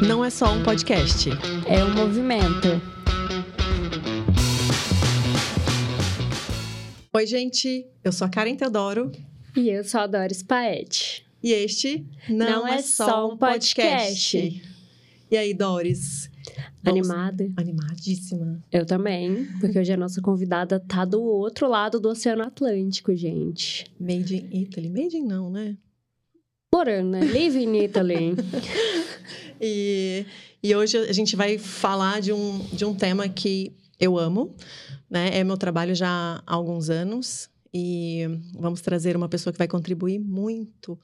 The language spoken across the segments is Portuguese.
não é só um podcast. É um movimento. Oi, gente. Eu sou a Karen Teodoro. E eu sou a Doris Paete. E este não, Não é, é só um um podcast. podcast. E aí, Doris? Vamos- Animada? Animadíssima. Eu também, porque hoje a nossa convidada tá do outro lado do Oceano Atlântico, gente. Made in Italy. Made in não, né? Morando, né? Live in Italy. E, e hoje a gente vai falar de um, de um tema que eu amo, né? É meu trabalho já há alguns anos e vamos trazer uma pessoa que vai contribuir muito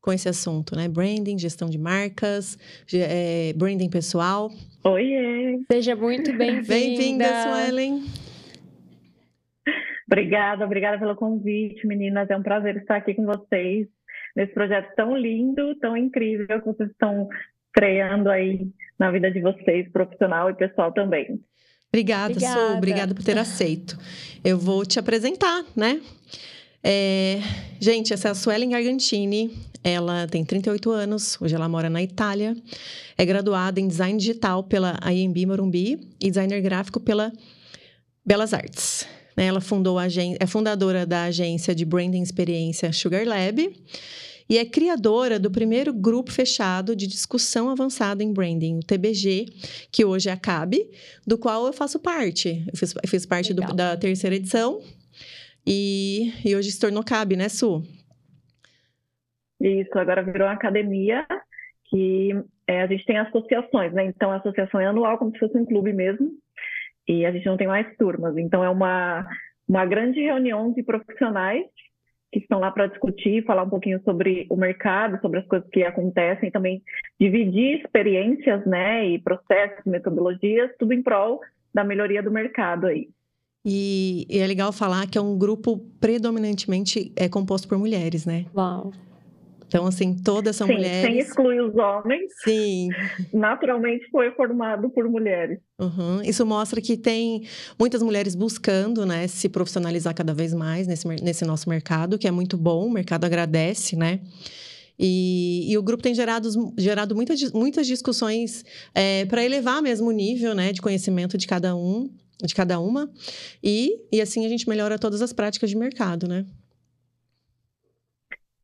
com esse assunto, né? Branding, gestão de marcas, é, branding pessoal. Oiê! Seja muito bem-vinda. Bem-vinda, Suelen. Obrigada, obrigada pelo convite, meninas. É um prazer estar aqui com vocês nesse projeto tão lindo, tão incrível que vocês estão criando aí na vida de vocês, profissional e pessoal também. Obrigada, Su. Obrigada. Obrigada por ter aceito. Eu vou te apresentar, né? É, gente, essa é a Suelen Gargantini. Ela tem 38 anos. Hoje ela mora na Itália. É graduada em Design Digital pela IMB Morumbi e Designer Gráfico pela Belas Artes. né? Ela fundou a é fundadora da agência de Branding Experiência Sugar Lab e é criadora do primeiro grupo fechado de discussão avançada em branding, o TBG, que hoje é a CAB, do qual eu faço parte. Eu fiz, eu fiz parte do- da terceira edição e, e hoje se tornou CAB, né, Su? Isso, agora virou uma academia que é, a gente tem associações, né? Então a associação é anual, como se fosse um clube mesmo, e a gente não tem mais turmas. Então é uma, uma grande reunião de profissionais que estão lá para discutir, falar um pouquinho sobre o mercado, sobre as coisas que acontecem, e também dividir experiências, né? E processos, metodologias, tudo em prol da melhoria do mercado aí. E, e é legal falar que é um grupo predominantemente é composto por mulheres, né? Uau. Então, assim, todas são Sim, sem mulheres. excluir os homens, Sim. naturalmente foi formado por mulheres. Uhum. Isso mostra que tem muitas mulheres buscando, né, se profissionalizar cada vez mais nesse, nesse nosso mercado, que é muito bom, o mercado agradece, né? E, e o grupo tem gerado, gerado muitas, muitas discussões para elevar mesmo o nível né, de conhecimento de cada um, de cada uma, e, e assim a gente melhora todas as práticas de mercado, né?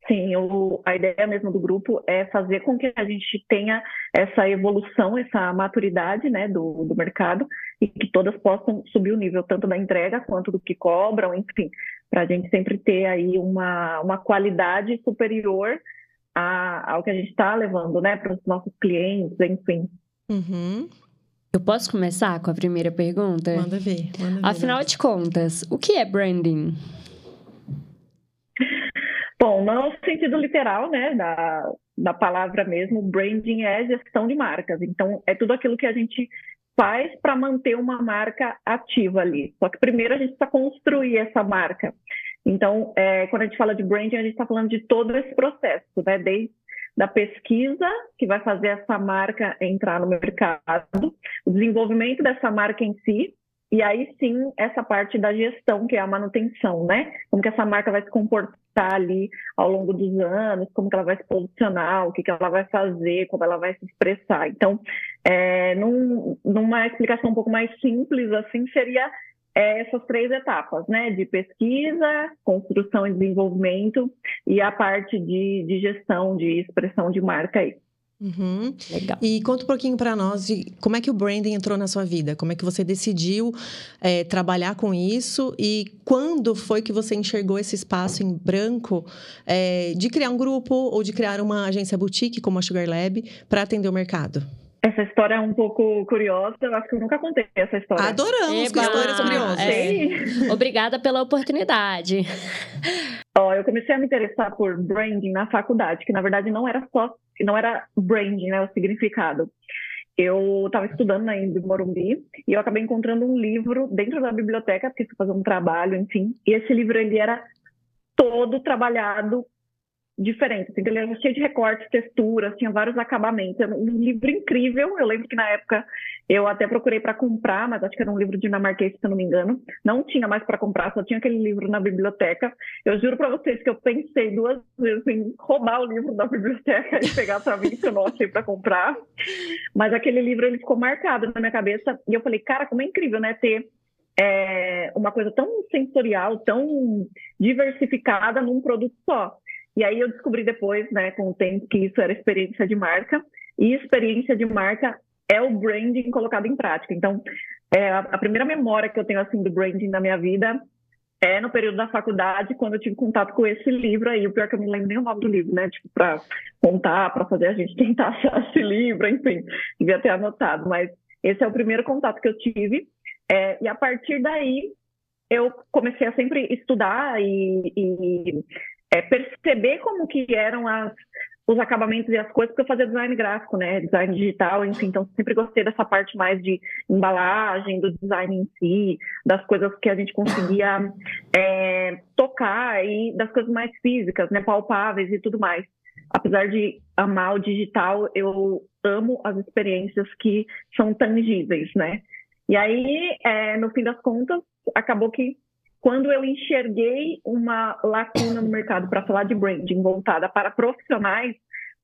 Sim, o- a ideia mesmo do grupo é fazer com que a gente tenha essa evolução, essa maturidade né, do, do mercado e que todas possam subir o nível tanto da entrega quanto do que cobram, enfim, para a gente sempre ter aí uma, uma qualidade superior a- ao que a gente está levando né, para os nossos clientes, enfim. Uhum. Eu posso começar com a primeira pergunta? Manda ver. Manda ver Afinal de contas, o que é branding? Bom, no sentido literal, né, da, da palavra mesmo, branding é gestão de marcas. Então, é tudo aquilo que a gente faz para manter uma marca ativa ali. Só que primeiro a gente precisa construir essa marca. Então, é, quando a gente fala de branding, a gente está falando de todo esse processo, né, desde da pesquisa que vai fazer essa marca entrar no mercado, o desenvolvimento dessa marca em si, e aí sim essa parte da gestão, que é a manutenção, né? Como que essa marca vai se comportar ali ao longo dos anos, como que ela vai se posicionar, o que, que ela vai fazer, como ela vai se expressar. Então, é, num- numa explicação um pouco mais simples, assim, seria é, essas três etapas, né? De pesquisa, construção e desenvolvimento e a parte de, de gestão, de expressão de marca aí. Uhum. Legal. E conta um pouquinho para nós de como é que o branding entrou na sua vida, como é que você decidiu é, trabalhar com isso e quando foi que você enxergou esse espaço em branco é, de criar um grupo ou de criar uma agência boutique como a Sugar Lab para atender o mercado? Essa história é um pouco curiosa, eu acho que eu nunca contei essa história. Adoramos com Eba! histórias curiosas. É. Sim. Obrigada pela oportunidade. Ó, eu comecei a me interessar por branding na faculdade, que na verdade não era só, não era branding, né, o significado. Eu estava estudando na Embi Morumbi e eu acabei encontrando um livro dentro da biblioteca, porque fui fazer um trabalho, enfim. E esse livro ele era todo trabalhado diferente. Assim, ele era cheio de recortes, texturas, tinha vários acabamentos. Era um livro incrível. Eu lembro que na época eu até procurei para comprar, mas acho que era um livro dinamarquês, se eu não me engano. Não tinha mais para comprar, só tinha aquele livro na biblioteca. Eu juro para vocês que eu pensei duas vezes em roubar o livro da biblioteca e pegar para mim, que eu não achei para comprar. Mas aquele livro ele ficou marcado na minha cabeça e eu falei, cara, como é incrível, né, ter é, uma coisa tão sensorial, tão diversificada num produto só. E aí eu descobri depois, né, com o tempo, que isso era experiência de marca. E experiência de marca é o branding colocado em prática. Então, é, a primeira memória que eu tenho assim do branding na minha vida é no período da faculdade, quando eu tive contato com esse livro aí. O pior é que eu não lembro nem o nome do livro, né? Tipo, para contar, para fazer a gente tentar achar esse livro, enfim, devia ter anotado. Mas esse é o primeiro contato que eu tive. É, e a partir daí, eu comecei a sempre estudar e, e é, perceber como que eram as, os acabamentos e as coisas, porque eu fazia design gráfico, né? Design digital, enfim, então sempre gostei dessa parte mais de embalagem, do design em si, das coisas que a gente conseguia é, tocar e das coisas mais físicas, né? Palpáveis e tudo mais. Apesar de amar o digital, eu amo as experiências que são tangíveis, né? E aí, é, no fim das contas, acabou que quando eu enxerguei uma lacuna no mercado para falar de branding voltada para profissionais,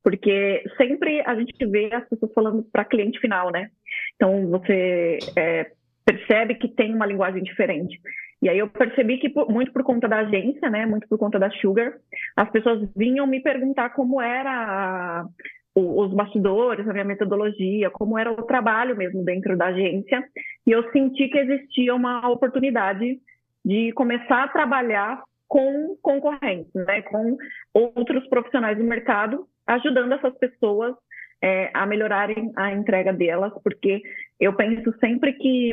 porque sempre a gente vê as pessoas falando para cliente final, né? Então você é, percebe que tem uma linguagem diferente. E aí eu percebi que muito por conta da agência, né, muito por conta da Sugar, as pessoas vinham me perguntar como era os bastidores, a minha metodologia, como era o trabalho mesmo dentro da agência. E eu senti que existia uma oportunidade de começar a trabalhar com concorrentes, né, com outros profissionais do mercado, ajudando essas pessoas é, a melhorarem a entrega delas, porque eu penso sempre que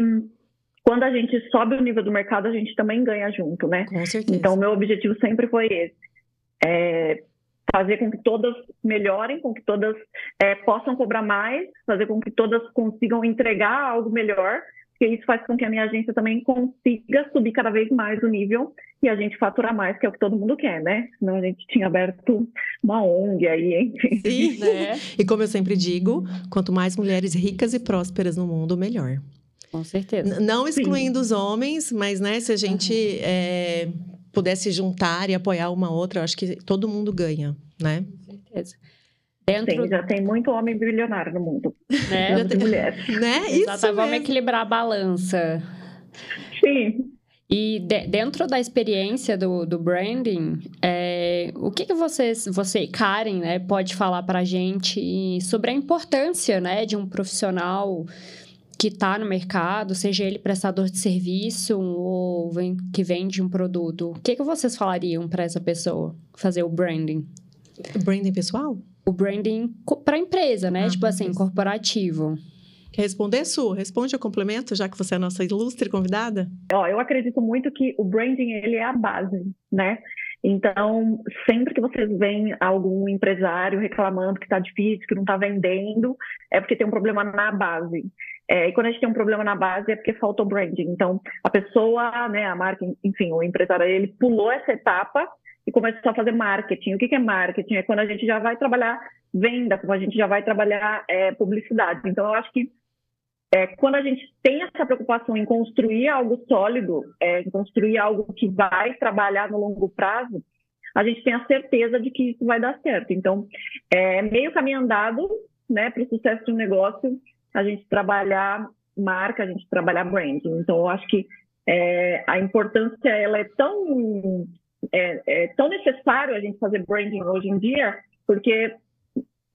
quando a gente sobe o nível do mercado, a gente também ganha junto, né? Com certeza. Então, o meu objetivo sempre foi esse. É, fazer com que todas melhorem, com que todas é, possam cobrar mais, fazer com que todas consigam entregar algo melhor, porque isso faz com que a minha agência também consiga subir cada vez mais o nível e a gente faturar mais, que é o que todo mundo quer, né? Senão a gente tinha aberto uma ONG aí, enfim. Sim. Né? E como eu sempre digo, quanto mais mulheres ricas e prósperas no mundo, melhor. Com certeza. N não excluindo Sim. os homens, mas né, se a gente uhum. é, pudesse juntar e apoiar uma outra, eu acho que todo mundo ganha, né? Com certeza. Dentro... Sim, já tem muito homem bilionário no mundo. Né? Já tem mulheres. Né? Isso vamos equilibrar a balança. Sim. E de, dentro da experiência do, do branding, é, o que, que vocês, você, Karen, né, pode falar para a gente sobre a importância né, de um profissional que está no mercado, seja ele prestador de serviço ou vem, que vende um produto, o que, que vocês falariam para essa pessoa fazer o branding? Branding pessoal? O branding para a empresa, né? Ah, tipo assim, corporativo. Quer responder, Su? Responde o complemento, já que você é a nossa ilustre convidada. Ó, eu acredito muito que o branding, ele é a base, né? Então, sempre que vocês veem algum empresário reclamando que está difícil, que não está vendendo, é porque tem um problema na base. É, e quando a gente tem um problema na base é porque falta o branding. Então, a pessoa, né, a marca, enfim, o empresário, ele pulou essa etapa e começou a fazer marketing. O que, que é marketing? É quando a gente já vai trabalhar venda, quando a gente já vai trabalhar é, publicidade. Então, eu acho que é, quando a gente tem essa preocupação em construir algo sólido, é, em construir algo que vai trabalhar no longo prazo, a gente tem a certeza de que isso vai dar certo. Então, é meio caminho andado né, para o sucesso de um negócio, a gente trabalhar marca, a gente trabalhar branding. Então, eu acho que é, a importância ela é tão, é, é tão necessário a gente fazer branding hoje em dia, porque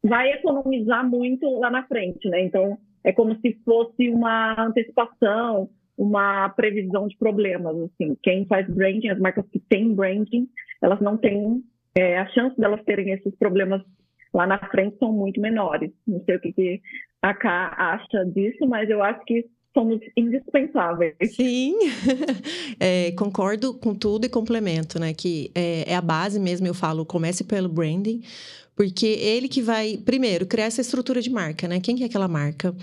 vai economizar muito lá na frente, né? Então, é como se fosse uma antecipação, uma previsão de problemas. Assim, quem faz branding, as marcas que têm branding, elas não têm é, a chance delas terem esses problemas lá na frente são muito menores. Não sei o que, que a Ká acha disso, mas eu acho que somos indispensáveis. Sim, é, concordo com tudo e complemento, né? Que é, é, a base mesmo, eu falo, comece pelo branding, porque ele que vai, primeiro, criar essa estrutura de marca, né? Quem que é aquela marca?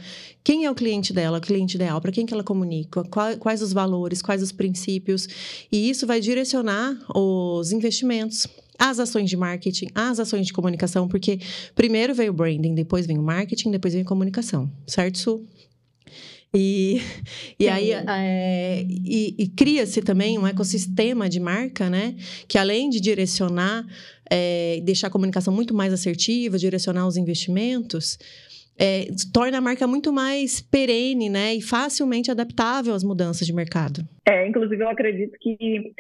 Quem é o cliente dela, o cliente ideal? Para quem que ela comunica? Quais os valores? Quais os princípios? E isso vai direcionar os investimentos as ações de marketing, as ações de comunicação, porque primeiro veio o branding, depois vem o marketing, depois vem a comunicação, certo, Su? E, e aí é, e, e cria-se também um ecossistema de marca, né? Que além de direcionar, é, deixar a comunicação muito mais assertiva, direcionar os investimentos, é, torna a marca muito mais perene, né? E facilmente adaptável às mudanças de mercado. É, inclusive eu acredito que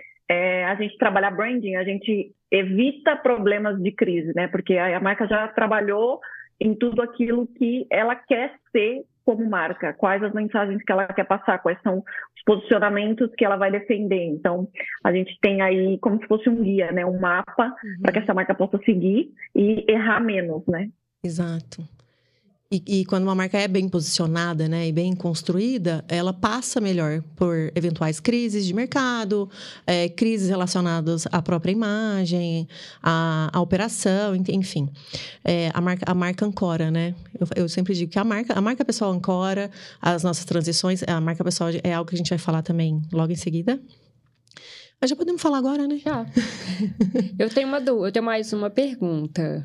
a gente trabalhar branding, a gente evita problemas de crise, né? Porque a, a marca já trabalhou em tudo aquilo que ela quer ser como marca, quais as mensagens que ela quer passar, quais são os posicionamentos que ela vai defender. Então, a gente tem aí como se fosse um guia, né, um mapa uhum. para que essa marca possa seguir e errar menos, né? Exato. E, e, quando uma marca é bem posicionada, né, e bem construída, ela passa melhor por eventuais crises de mercado, é, crises relacionadas à própria imagem, à, à operação, enfim. É, a, marca, a marca ancora, né? Eu, eu, sempre digo que a marca, a marca pessoal ancora as nossas transições. A marca pessoal é algo que a gente vai falar também logo em seguida. Mas já podemos falar agora, né? Já. eu tenho uma eu tenho mais uma pergunta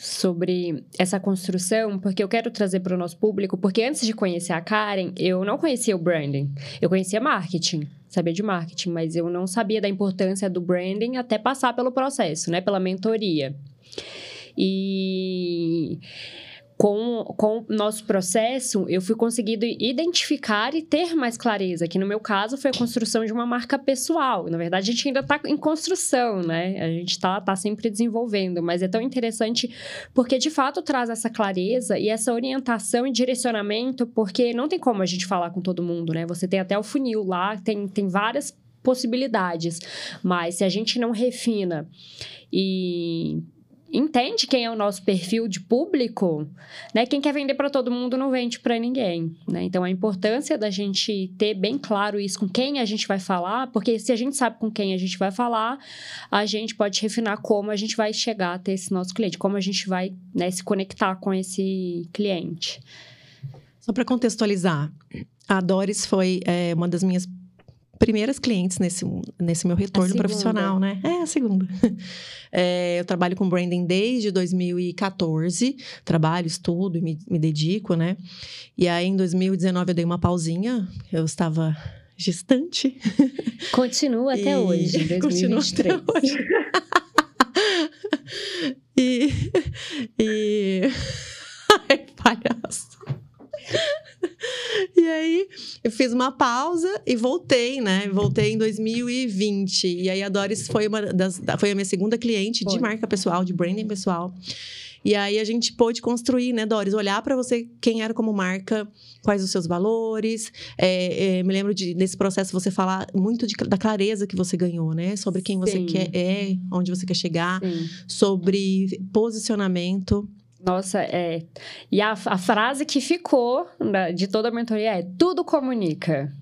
sobre essa construção, porque eu quero trazer para o nosso público, porque antes de conhecer a Karen, eu não conhecia o branding, eu conhecia marketing, sabia de marketing, mas eu não sabia da importância do branding até passar pelo processo, né, pela mentoria. E com, com o nosso processo, eu fui conseguindo identificar e ter mais clareza, que no meu caso foi a construção de uma marca pessoal. Na verdade, a gente ainda está em construção, né? A gente está tá sempre desenvolvendo, mas é tão interessante porque, de fato, traz essa clareza e essa orientação e direcionamento, porque não tem como a gente falar com todo mundo, né? Você tem até o funil lá, tem, tem várias possibilidades, mas se a gente não refina e entende quem é o nosso perfil de público, né? Quem quer vender para todo mundo não vende para ninguém, né? Então a importância da gente ter bem claro isso com quem a gente vai falar, porque se a gente sabe com quem a gente vai falar, a gente pode refinar como a gente vai chegar até esse nosso cliente, como a gente vai né, se conectar com esse cliente. Só para contextualizar, a Doris foi é, uma das minhas primeiras clientes nesse, nesse meu retorno profissional, né? É, a segunda. É, eu trabalho com branding desde 2014, trabalho, estudo e me, me dedico, né? E aí, em 2019, eu dei uma pausinha, eu estava gestante. Continua até e... hoje, 2023. Continua até hoje. e... e... Ai, palhaço. e aí, eu fiz uma pausa e voltei, né? Voltei em 2020. E aí, a Doris foi, uma das, foi a minha segunda cliente foi. de marca pessoal, de branding pessoal. E aí a gente pôde construir, né, Doris? Olhar para você quem era como marca, quais os seus valores. É, é, me lembro de, desse processo você falar muito de, da clareza que você ganhou, né? Sobre quem você Sim. quer é, onde você quer chegar, Sim. sobre posicionamento. Nossa, é. E a, a frase que ficou de toda a mentoria é: tudo comunica.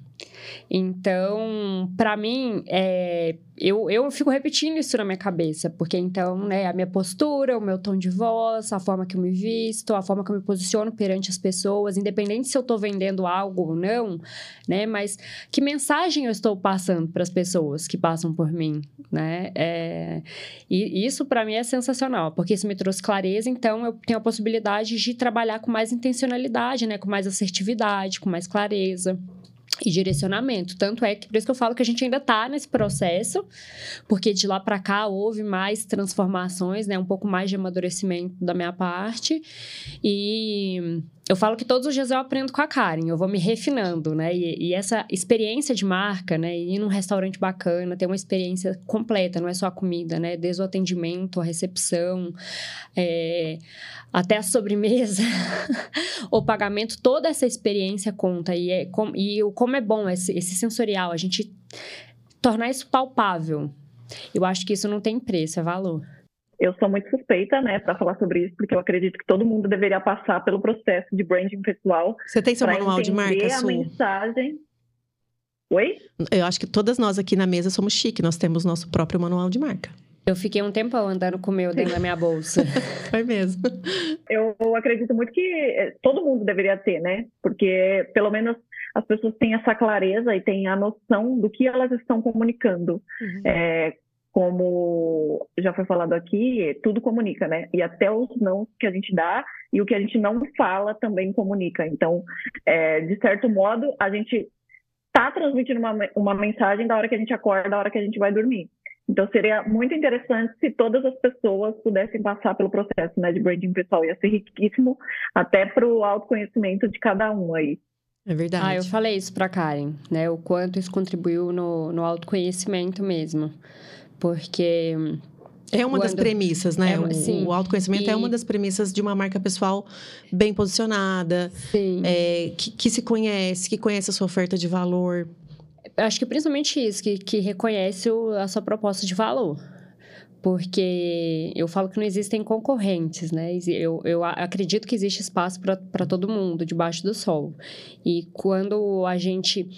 Então, para mim, é, eu, eu fico repetindo isso na minha cabeça, porque então, né, a minha postura, o meu tom de voz, a forma que eu me visto, a forma que eu me posiciono perante as pessoas, independente se eu estou vendendo algo ou não, né, mas que mensagem eu estou passando para as pessoas que passam por mim, né? É, e isso para mim é sensacional, porque isso me trouxe clareza, então eu tenho a possibilidade de trabalhar com mais intencionalidade, né, com mais assertividade, com mais clareza e direcionamento. Tanto é que por isso que eu falo que a gente ainda está nesse processo, porque de lá para cá houve mais transformações, né, um pouco mais de amadurecimento da minha parte. E eu falo que todos os dias eu aprendo com a Karen, eu vou me refinando, né? E, e, essa experiência de marca, né? Ir num restaurante bacana, ter uma experiência completa, não é só a comida, né? Desde o atendimento, a recepção, é, até a sobremesa, o pagamento, toda essa experiência conta. E, é, com, e o, como é bom esse, esse sensorial, a gente tornar isso palpável. Eu acho que isso não tem preço, é valor. Eu sou muito suspeita, né, para falar sobre isso, porque eu acredito que todo mundo deveria passar pelo processo de branding pessoal. Você tem seu manual de marca, a mensagem. Oi? Eu acho que todas nós aqui na mesa somos chique, nós temos nosso próprio manual de marca. Eu fiquei um tempão andando com o meu dentro da minha bolsa. Foi mesmo. Eu acredito muito que eh, todo mundo deveria ter, né? Porque pelo menos as pessoas têm essa clareza e têm a noção do que elas estão comunicando. Uhum. É, como já foi falado aqui, tudo comunica, né? E até os não que a gente dá e o que a gente não fala também comunica. Então, é, de certo modo, a gente está transmitindo uma, uma mensagem da hora que a gente acorda, da hora que a gente vai dormir. Então, seria muito interessante se todas as pessoas pudessem passar pelo processo né, de branding pessoal. Ia ser riquíssimo até para o autoconhecimento de cada um aí. É verdade. Ah, eu falei isso para Karen, né? O quanto isso contribuiu no, no autoconhecimento mesmo. Porque é uma das premissas, né? É, o, o, autoconhecimento e... é uma das premissas de uma marca pessoal bem posicionada, é, que, que, se conhece, que conhece a sua oferta de valor. Acho que principalmente isso, que, que reconhece o, a sua proposta de valor. Porque eu falo que não existem concorrentes, né? Eu, eu acredito que existe espaço para todo mundo debaixo do sol. E quando a gente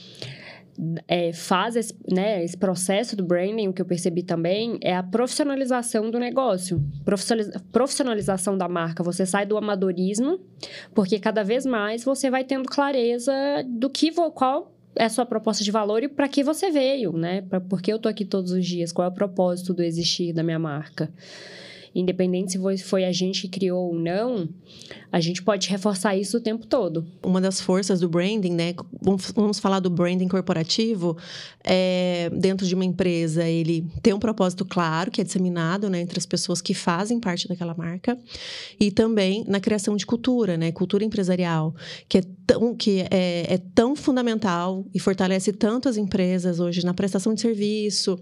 é, faz esse, né, esse processo do branding, o que eu percebi também é a profissionalização do negócio, profissionalização da marca. Você sai do amadorismo, porque cada vez mais você vai tendo clareza do que qual é a sua proposta de valor e para que você veio, né? Pra, por que eu tô aqui todos os dias? Qual é o propósito do existir da minha marca? Independente se foi a gente que criou ou não, a gente pode reforçar isso o tempo todo. Uma das forças do branding, né? Vamos falar do branding corporativo. É, dentro de uma empresa, ele tem um propósito claro, que é disseminado né, entre as pessoas que fazem parte daquela marca. E também na criação de cultura, né? Cultura empresarial, que é tão, que é, é tão fundamental e fortalece tanto as empresas hoje na prestação de serviço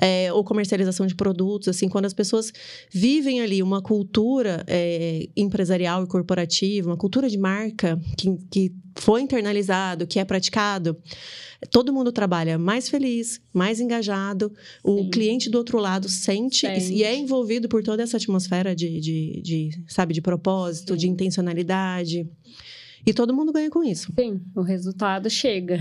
é, ou comercialização de produtos. Assim, quando as pessoas vivem vivem ali uma cultura é, empresarial e corporativa, uma cultura de marca que, que foi internalizado, que é praticado, todo mundo trabalha mais feliz, mais engajado, o Sim. cliente do outro lado sente, sente, e é envolvido por toda essa atmosfera de, de, de sabe, de propósito, Sim. de intencionalidade. E todo mundo ganha com isso. Sim, o resultado chega.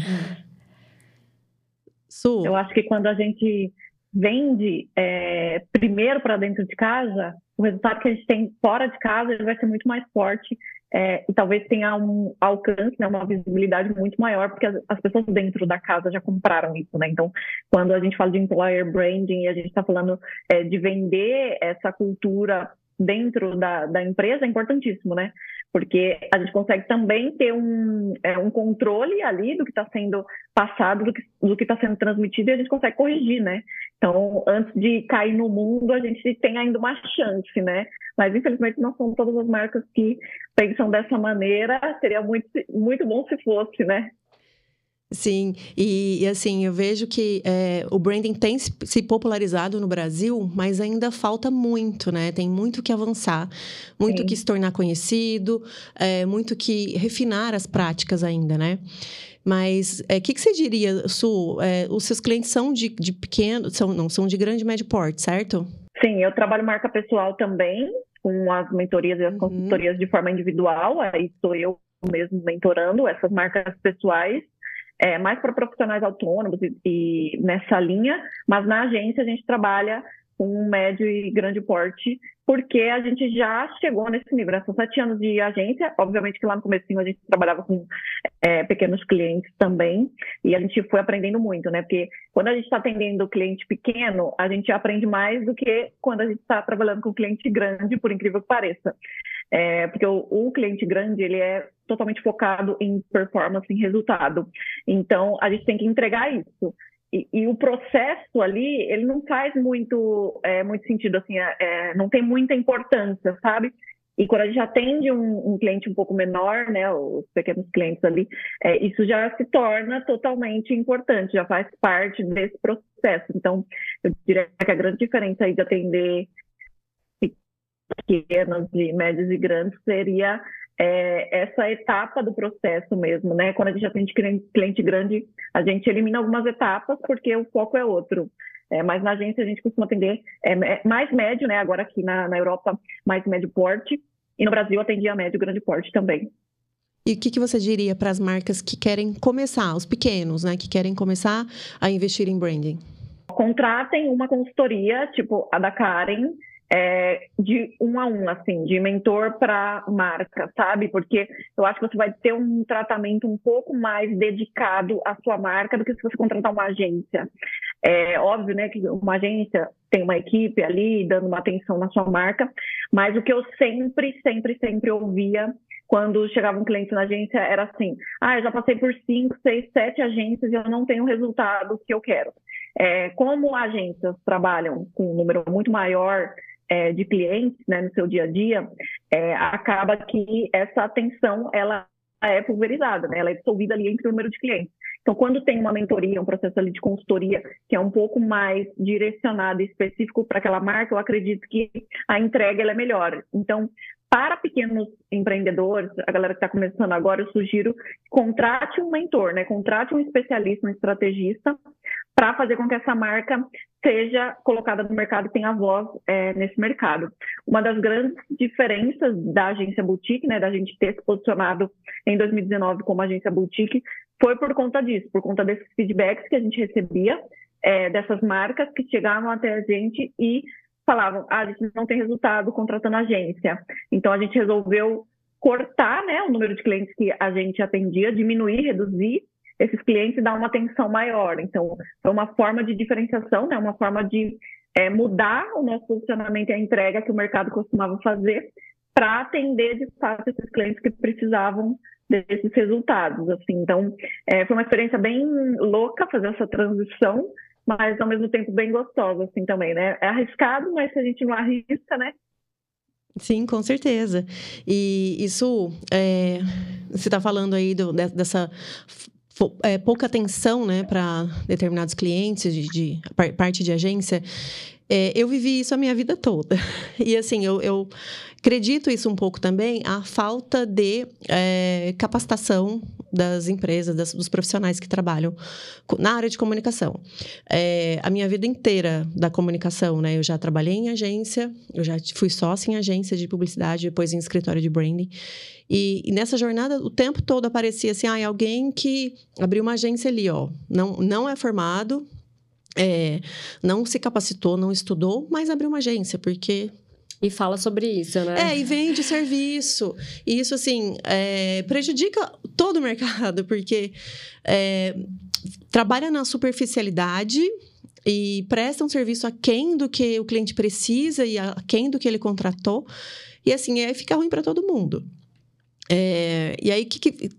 Su. Eu acho que quando a gente vende é, primeiro para dentro de casa, o resultado que a gente tem fora de casa vai ser muito mais forte é, e talvez tenha um alcance, né, uma visibilidade muito maior, porque as, as, pessoas dentro da casa já compraram isso, né? Então, quando a gente fala de employer branding e a gente está falando é, de vender essa cultura dentro da, da empresa, é importantíssimo, né? Porque a gente consegue também ter um, é, um controle ali do que está sendo passado, do que está sendo transmitido, e a gente consegue corrigir, né? Então, antes de cair no mundo, a gente tem ainda uma chance, né? Mas, infelizmente, não são todas as marcas que pensam dessa maneira. Seria muito, muito bom se fosse, né? Sim, e, e, assim, eu vejo que é, o branding tem se popularizado no Brasil, mas ainda falta muito, né? Tem muito que avançar, muito Sim. que se tornar conhecido, é, muito que refinar as práticas ainda, né? Mas o é, que, que você diria, Su? É, os seus clientes são de, de pequeno, são, não, são de grande e médio porte, certo? Sim, eu trabalho marca pessoal também, com as mentorias e as uhum. consultorias de forma individual, aí sou eu mesmo mentorando essas marcas pessoais é, mais para profissionais autônomos e, e, nessa linha, mas na agência a gente trabalha com médio e grande porte, porque a gente já chegou nesse nível. Né? São sete anos de agência, obviamente que lá no começo a gente trabalhava com é, pequenos clientes também, e a gente foi aprendendo muito, né? Porque quando a gente está atendendo cliente pequeno, a gente aprende mais do que quando a gente está trabalhando com cliente grande, por incrível que pareça. É, porque o, o, cliente grande ele é totalmente focado em performance, em resultado. Então a gente tem que entregar isso. E, e o processo ali ele não faz muito é, muito sentido assim, é, é não tem muita importância, sabe? E quando a gente atende um, um, cliente um pouco menor, né, os pequenos clientes ali, é, isso já se torna totalmente importante, já faz parte desse processo. Então, eu diria que a grande diferença aí de atender pequenas, de médios e grandes, seria é, essa etapa do processo mesmo, né? Quando a gente atende cliente grande, a gente elimina algumas etapas porque o foco é outro. É, mas na agência a gente costuma atender é, mais médio, né? Agora aqui na, na Europa, mais médio porte. E no Brasil atendia médio e grande porte também. E o que, que você diria para as marcas que querem começar, os pequenos, né? Que querem começar a investir em branding? Contratem uma consultoria, tipo a da Karen, é, de um a um, assim, de mentor para marca, sabe? Porque eu acho que você vai ter um tratamento um pouco mais dedicado à sua marca do que se você contratar uma agência. É óbvio, né, que uma agência tem uma equipe ali dando uma atenção na sua marca, mas o que eu sempre, sempre, sempre ouvia quando chegava um cliente na agência era assim: ah, eu já passei por cinco, seis, sete agências e eu não tenho o resultado que eu quero. É, como agências trabalham com um número muito maior é, de clientes né, no seu dia a dia, é, acaba que essa atenção ela é pulverizada, né? ela é dissolvida ali entre o número de clientes. Então, quando tem uma mentoria, um processo ali de consultoria que é um pouco mais direcionado e específico para aquela marca, eu acredito que a entrega é melhor. Então, para pequenos empreendedores, a galera que está começando agora, eu sugiro contrate um mentor, né? Contrate um especialista, um estrategista, para fazer com que essa marca seja colocada no mercado e tenha voz é, nesse mercado. Uma das grandes diferenças da agência boutique, né, da gente ter se posicionado em 2019 como agência boutique, foi por conta disso, por conta desses feedbacks que a gente recebia é, dessas marcas que chegavam até a gente e falavam, ah, a gente não tem resultado contratando agência. Então a gente resolveu cortar né, o número de clientes que a gente atendia, diminuir, reduzir esses clientes dar uma atenção maior. Então, foi uma forma de diferenciação, né, uma forma de é, mudar o nosso posicionamento e a entrega que o mercado costumava fazer para atender de fato esses clientes que precisavam desses resultados. Assim. Então, é, foi uma experiência bem louca fazer essa transição, mas ao mesmo tempo bem gostosa, assim, também, né? É arriscado, mas se a gente não arrisca, né? Sim, com certeza. E isso, é, você está falando aí do, dessa é, pouca atenção né, para determinados clientes de, de, parte de agência. É, eu vivi isso a minha vida toda. E assim, eu, eu acredito isso um pouco também, a falta de é, capacitação das empresas, das, dos profissionais que trabalham na área de comunicação. É, a minha vida inteira da comunicação, né? Eu já trabalhei em agência, eu já fui sócia em agência de publicidade, depois em escritório de branding. E, e, nessa jornada, o tempo todo aparecia assim, ah, alguém que abriu uma agência ali, ó, não, não é formado, é, não se capacitou, não estudou, mas abriu uma agência, porque e fala sobre isso, né? É, e vende serviço. E isso, assim, é, prejudica todo o mercado, porque é, trabalha na superficialidade e presta um serviço a quem do que o cliente precisa e a quem do que ele contratou. E, assim, é ficar ruim para todo mundo. É, e aí, que, que,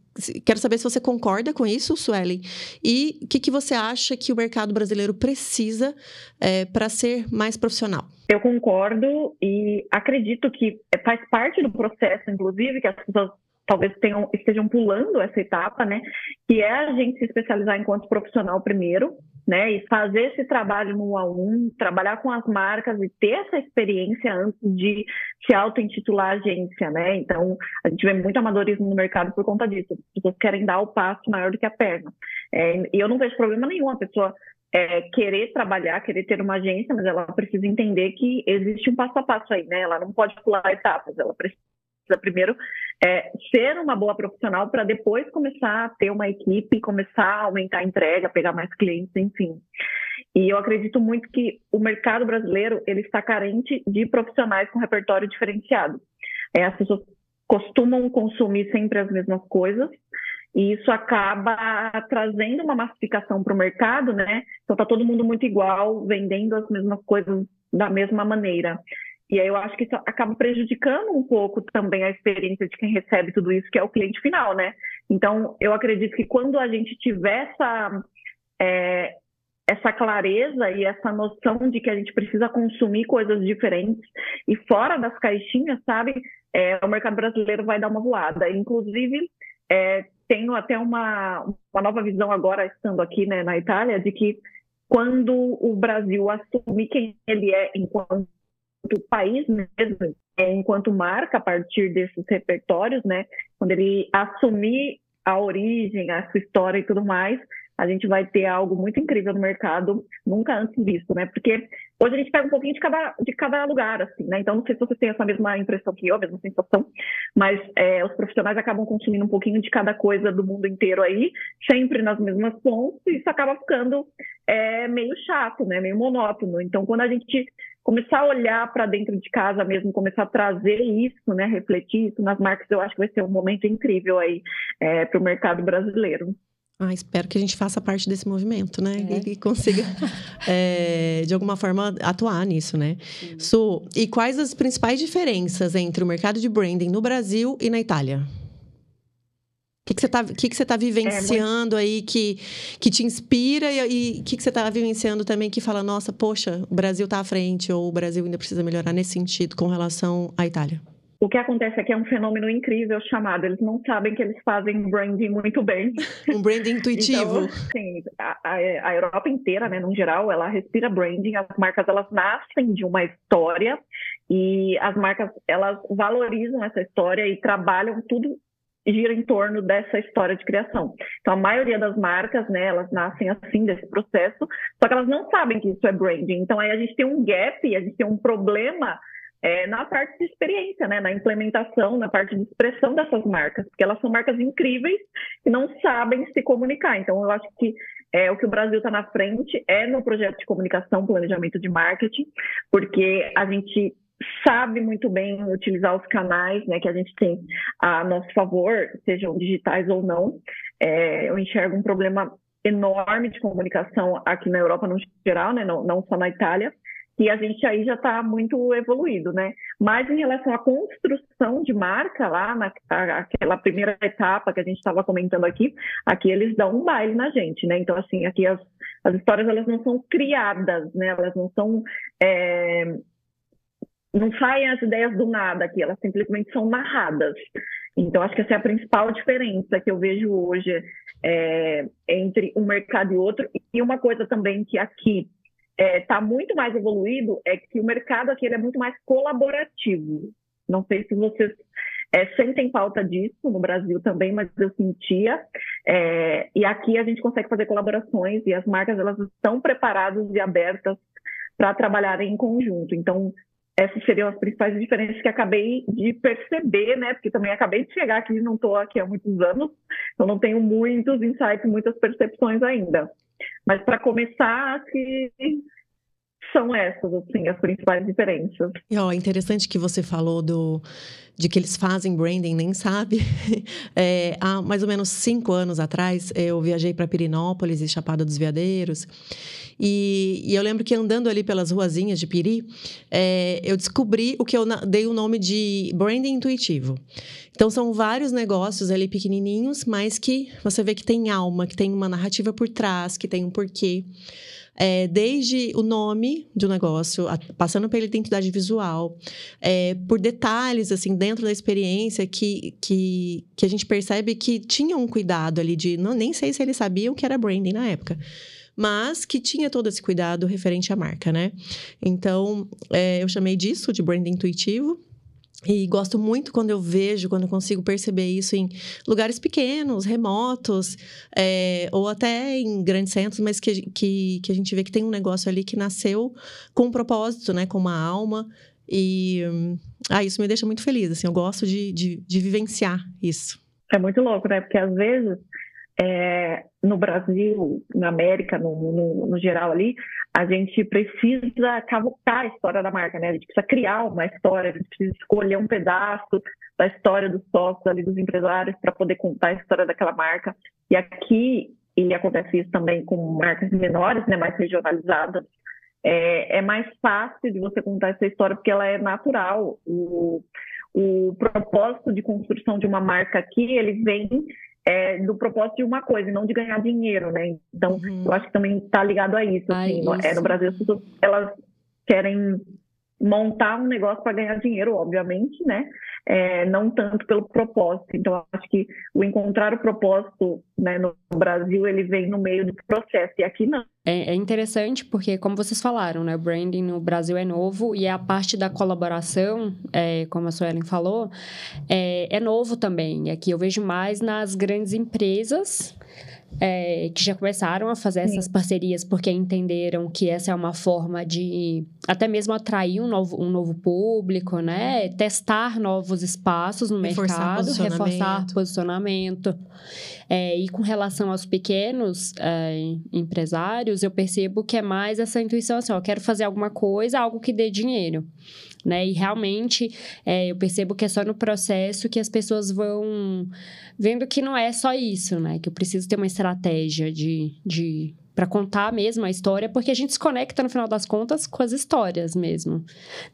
quero saber se você concorda com isso, Suelen. E o que, que você acha que o mercado brasileiro precisa é, para ser mais profissional? Eu concordo e acredito que faz parte do processo, inclusive, que as pessoas talvez tenham, estejam pulando essa etapa, né? Que é a gente se especializar enquanto profissional primeiro, né? E fazer esse trabalho no a um, trabalhar com as marcas e ter essa experiência antes de se auto-intitular agência, né? Então, a gente vê muito amadorismo no mercado por conta disso. As pessoas querem dar o passo maior do que a perna. É, e eu não vejo problema nenhum a pessoa é, querer trabalhar, querer ter uma agência, mas ela precisa entender que existe um passo a passo aí, né? Ela não pode pular etapas, ela precisa primeiro é, ser uma boa profissional para depois começar a ter uma equipe, começar a aumentar a entrega, pegar mais clientes, enfim. E eu acredito muito que o mercado brasileiro ele está carente de profissionais com repertório diferenciado. É, as pessoas costumam consumir sempre as mesmas coisas e isso acaba trazendo uma massificação para o mercado, né? Então está todo mundo muito igual, vendendo as mesmas coisas da mesma maneira. E aí eu acho que isso acaba prejudicando um pouco também a experiência de quem recebe tudo isso, que é o cliente final, né? Então, eu acredito que quando a gente tiver essa, é, essa clareza e essa noção de que a gente precisa consumir coisas diferentes e fora das caixinhas, sabe? É, o mercado brasileiro vai dar uma voada. Inclusive, é, tenho até uma, uma nova visão agora, estando aqui né, na Itália, de que quando o Brasil assumir quem ele é enquanto enquanto país mesmo, é, enquanto marca a partir desses repertórios, né? Quando ele assumir a origem, a sua história e tudo mais, a gente vai ter algo muito incrível no mercado, nunca antes visto, né? Porque hoje a gente pega um pouquinho de cada, de cada lugar, assim, né? Então, não sei se vocês têm essa mesma impressão que eu, a mesma sensação, mas é, os profissionais acabam consumindo um pouquinho de cada coisa do mundo inteiro aí, sempre nas mesmas fontes, e isso acaba ficando é, meio chato, né? Meio monótono. Então, quando a gente começar a olhar para dentro de casa mesmo, começar a trazer isso, né? Refletir isso nas marcas, eu acho que vai ser um momento incrível aí é, para o mercado brasileiro. Ah, espero que a gente faça parte desse movimento, né? É. E consiga, é, de alguma forma, atuar nisso, né? Su, e quais as principais diferenças entre o mercado de branding no Brasil e na Itália? O que, que você está que que você tá vivenciando é, aí que, que te inspira e o que, que você está vivenciando também que fala, nossa, poxa, o Brasil está à frente ou o Brasil ainda precisa melhorar nesse sentido com relação à Itália? O que acontece aqui é um fenômeno incrível chamado, eles não sabem que eles fazem branding muito bem. Um branding intuitivo. então, sim, a, a, Europa inteira, né, no geral, ela respira branding, as marcas elas nascem de uma história e as marcas elas valorizam essa história e trabalham tudo gira em torno dessa história de criação. Então, a maioria das marcas, né, elas nascem assim, desse processo, só que elas não sabem que isso é branding. Então, aí a gente tem um gap, a gente tem um problema é, na parte de experiência, né, na implementação, na parte de expressão dessas marcas, porque elas são marcas incríveis e não sabem se comunicar. Então, eu acho que é, o que o Brasil está na frente é no projeto de comunicação, planejamento de marketing, porque a gente sabe muito bem utilizar os canais né, que a gente tem a nosso favor, sejam digitais ou não. É, eu enxergo um problema enorme de comunicação aqui na Europa no geral, né, não, não só na Itália, e a gente aí já está muito evoluído, né? Mas em relação à construção de marca lá, naquela primeira etapa que a gente estava comentando aqui, aqui eles dão um baile na gente, né? Então, assim, aqui as, as histórias elas não são criadas, né? Elas não são é, não saem as ideias do nada aqui, elas simplesmente são narradas. Então, acho que essa é a principal diferença que eu vejo hoje é, entre um mercado e outro. E uma coisa também que aqui está é, muito mais evoluído é que o mercado aqui é muito mais colaborativo. Não sei se vocês é, sentem falta disso no Brasil também, mas eu sentia. É, e aqui a gente consegue fazer colaborações e as marcas elas estão preparadas e abertas para trabalharem em conjunto. Então, essas seriam as principais diferenças que acabei de perceber, né? Porque também acabei de chegar aqui, não estou aqui há muitos anos, então não tenho muitos insights, muitas percepções ainda. Mas para começar, que são essas, assim, as principais diferenças. E ó, interessante que você falou do de que eles fazem branding, nem sabe. É, há mais ou menos cinco anos atrás, eu viajei para Pirinópolis e Chapada dos Veadeiros. E, e, eu lembro que andando ali pelas ruazinhas de Piri, é, eu descobri o que eu dei o nome de branding intuitivo. Então, são vários negócios ali pequenininhos, mas que você vê que tem alma, que tem uma narrativa por trás, que tem um porquê. É, desde o nome do negócio, a, passando pela identidade visual, é, por detalhes, assim, dentro da experiência que, que, que a gente percebe que tinha um cuidado ali de... Não, nem sei se eles sabiam que era branding na época mas que tinha todo esse cuidado referente à marca, né? Então, é, eu chamei disso de branding intuitivo. E gosto muito quando eu vejo, quando eu consigo perceber isso em lugares pequenos, remotos, é, ou até em grandes centros, mas que, que, que a gente vê que tem um negócio ali que nasceu com um propósito, né? Com uma alma. E ah, isso me deixa muito feliz, assim, eu gosto de, de, de vivenciar isso. É muito louco, né? Porque às vezes é, no Brasil, na América, no, no, no, geral ali, a gente precisa cavucar a história da marca, né? A gente precisa criar uma história, a gente precisa escolher um pedaço da história dos sócios ali, dos empresários, para poder contar a história daquela marca. E aqui, e acontece isso também com marcas menores, né, mais regionalizadas, é, é mais fácil de você contar essa história porque ela é natural. O, o propósito de construção de uma marca aqui, ele vem é, do propósito de uma coisa, não de ganhar dinheiro, né? Então, uhum. eu acho que também está ligado a isso. Assim, isso. É, no Brasil, as pessoas elas querem montar um negócio para ganhar dinheiro, obviamente, né? É, não tanto pelo propósito. Então, acho que o encontrar o propósito né, no Brasil, ele vem no meio do processo, e aqui não. É, é, interessante porque, como vocês falaram, né, o branding no Brasil é novo e a parte da colaboração, é, como a Suelen falou, é, é novo também. Aqui eu vejo mais nas grandes empresas é, que já começaram a fazer essas Sim. parcerias porque entenderam que essa é uma forma de até mesmo atrair um novo, um novo público, né? Testar novos espaços no reforçar mercado, posicionamento. reforçar posicionamento. É, e com relação aos pequenos é, empresários, eu percebo que é mais essa intuição assim, ó, quero fazer alguma coisa, algo que dê dinheiro. Né? E realmente é, eu percebo que é só no processo que as pessoas vão vendo que não é só isso, né? Que eu preciso ter uma estratégia de, de para contar mesmo a história, porque a gente se conecta no final das contas com as histórias mesmo.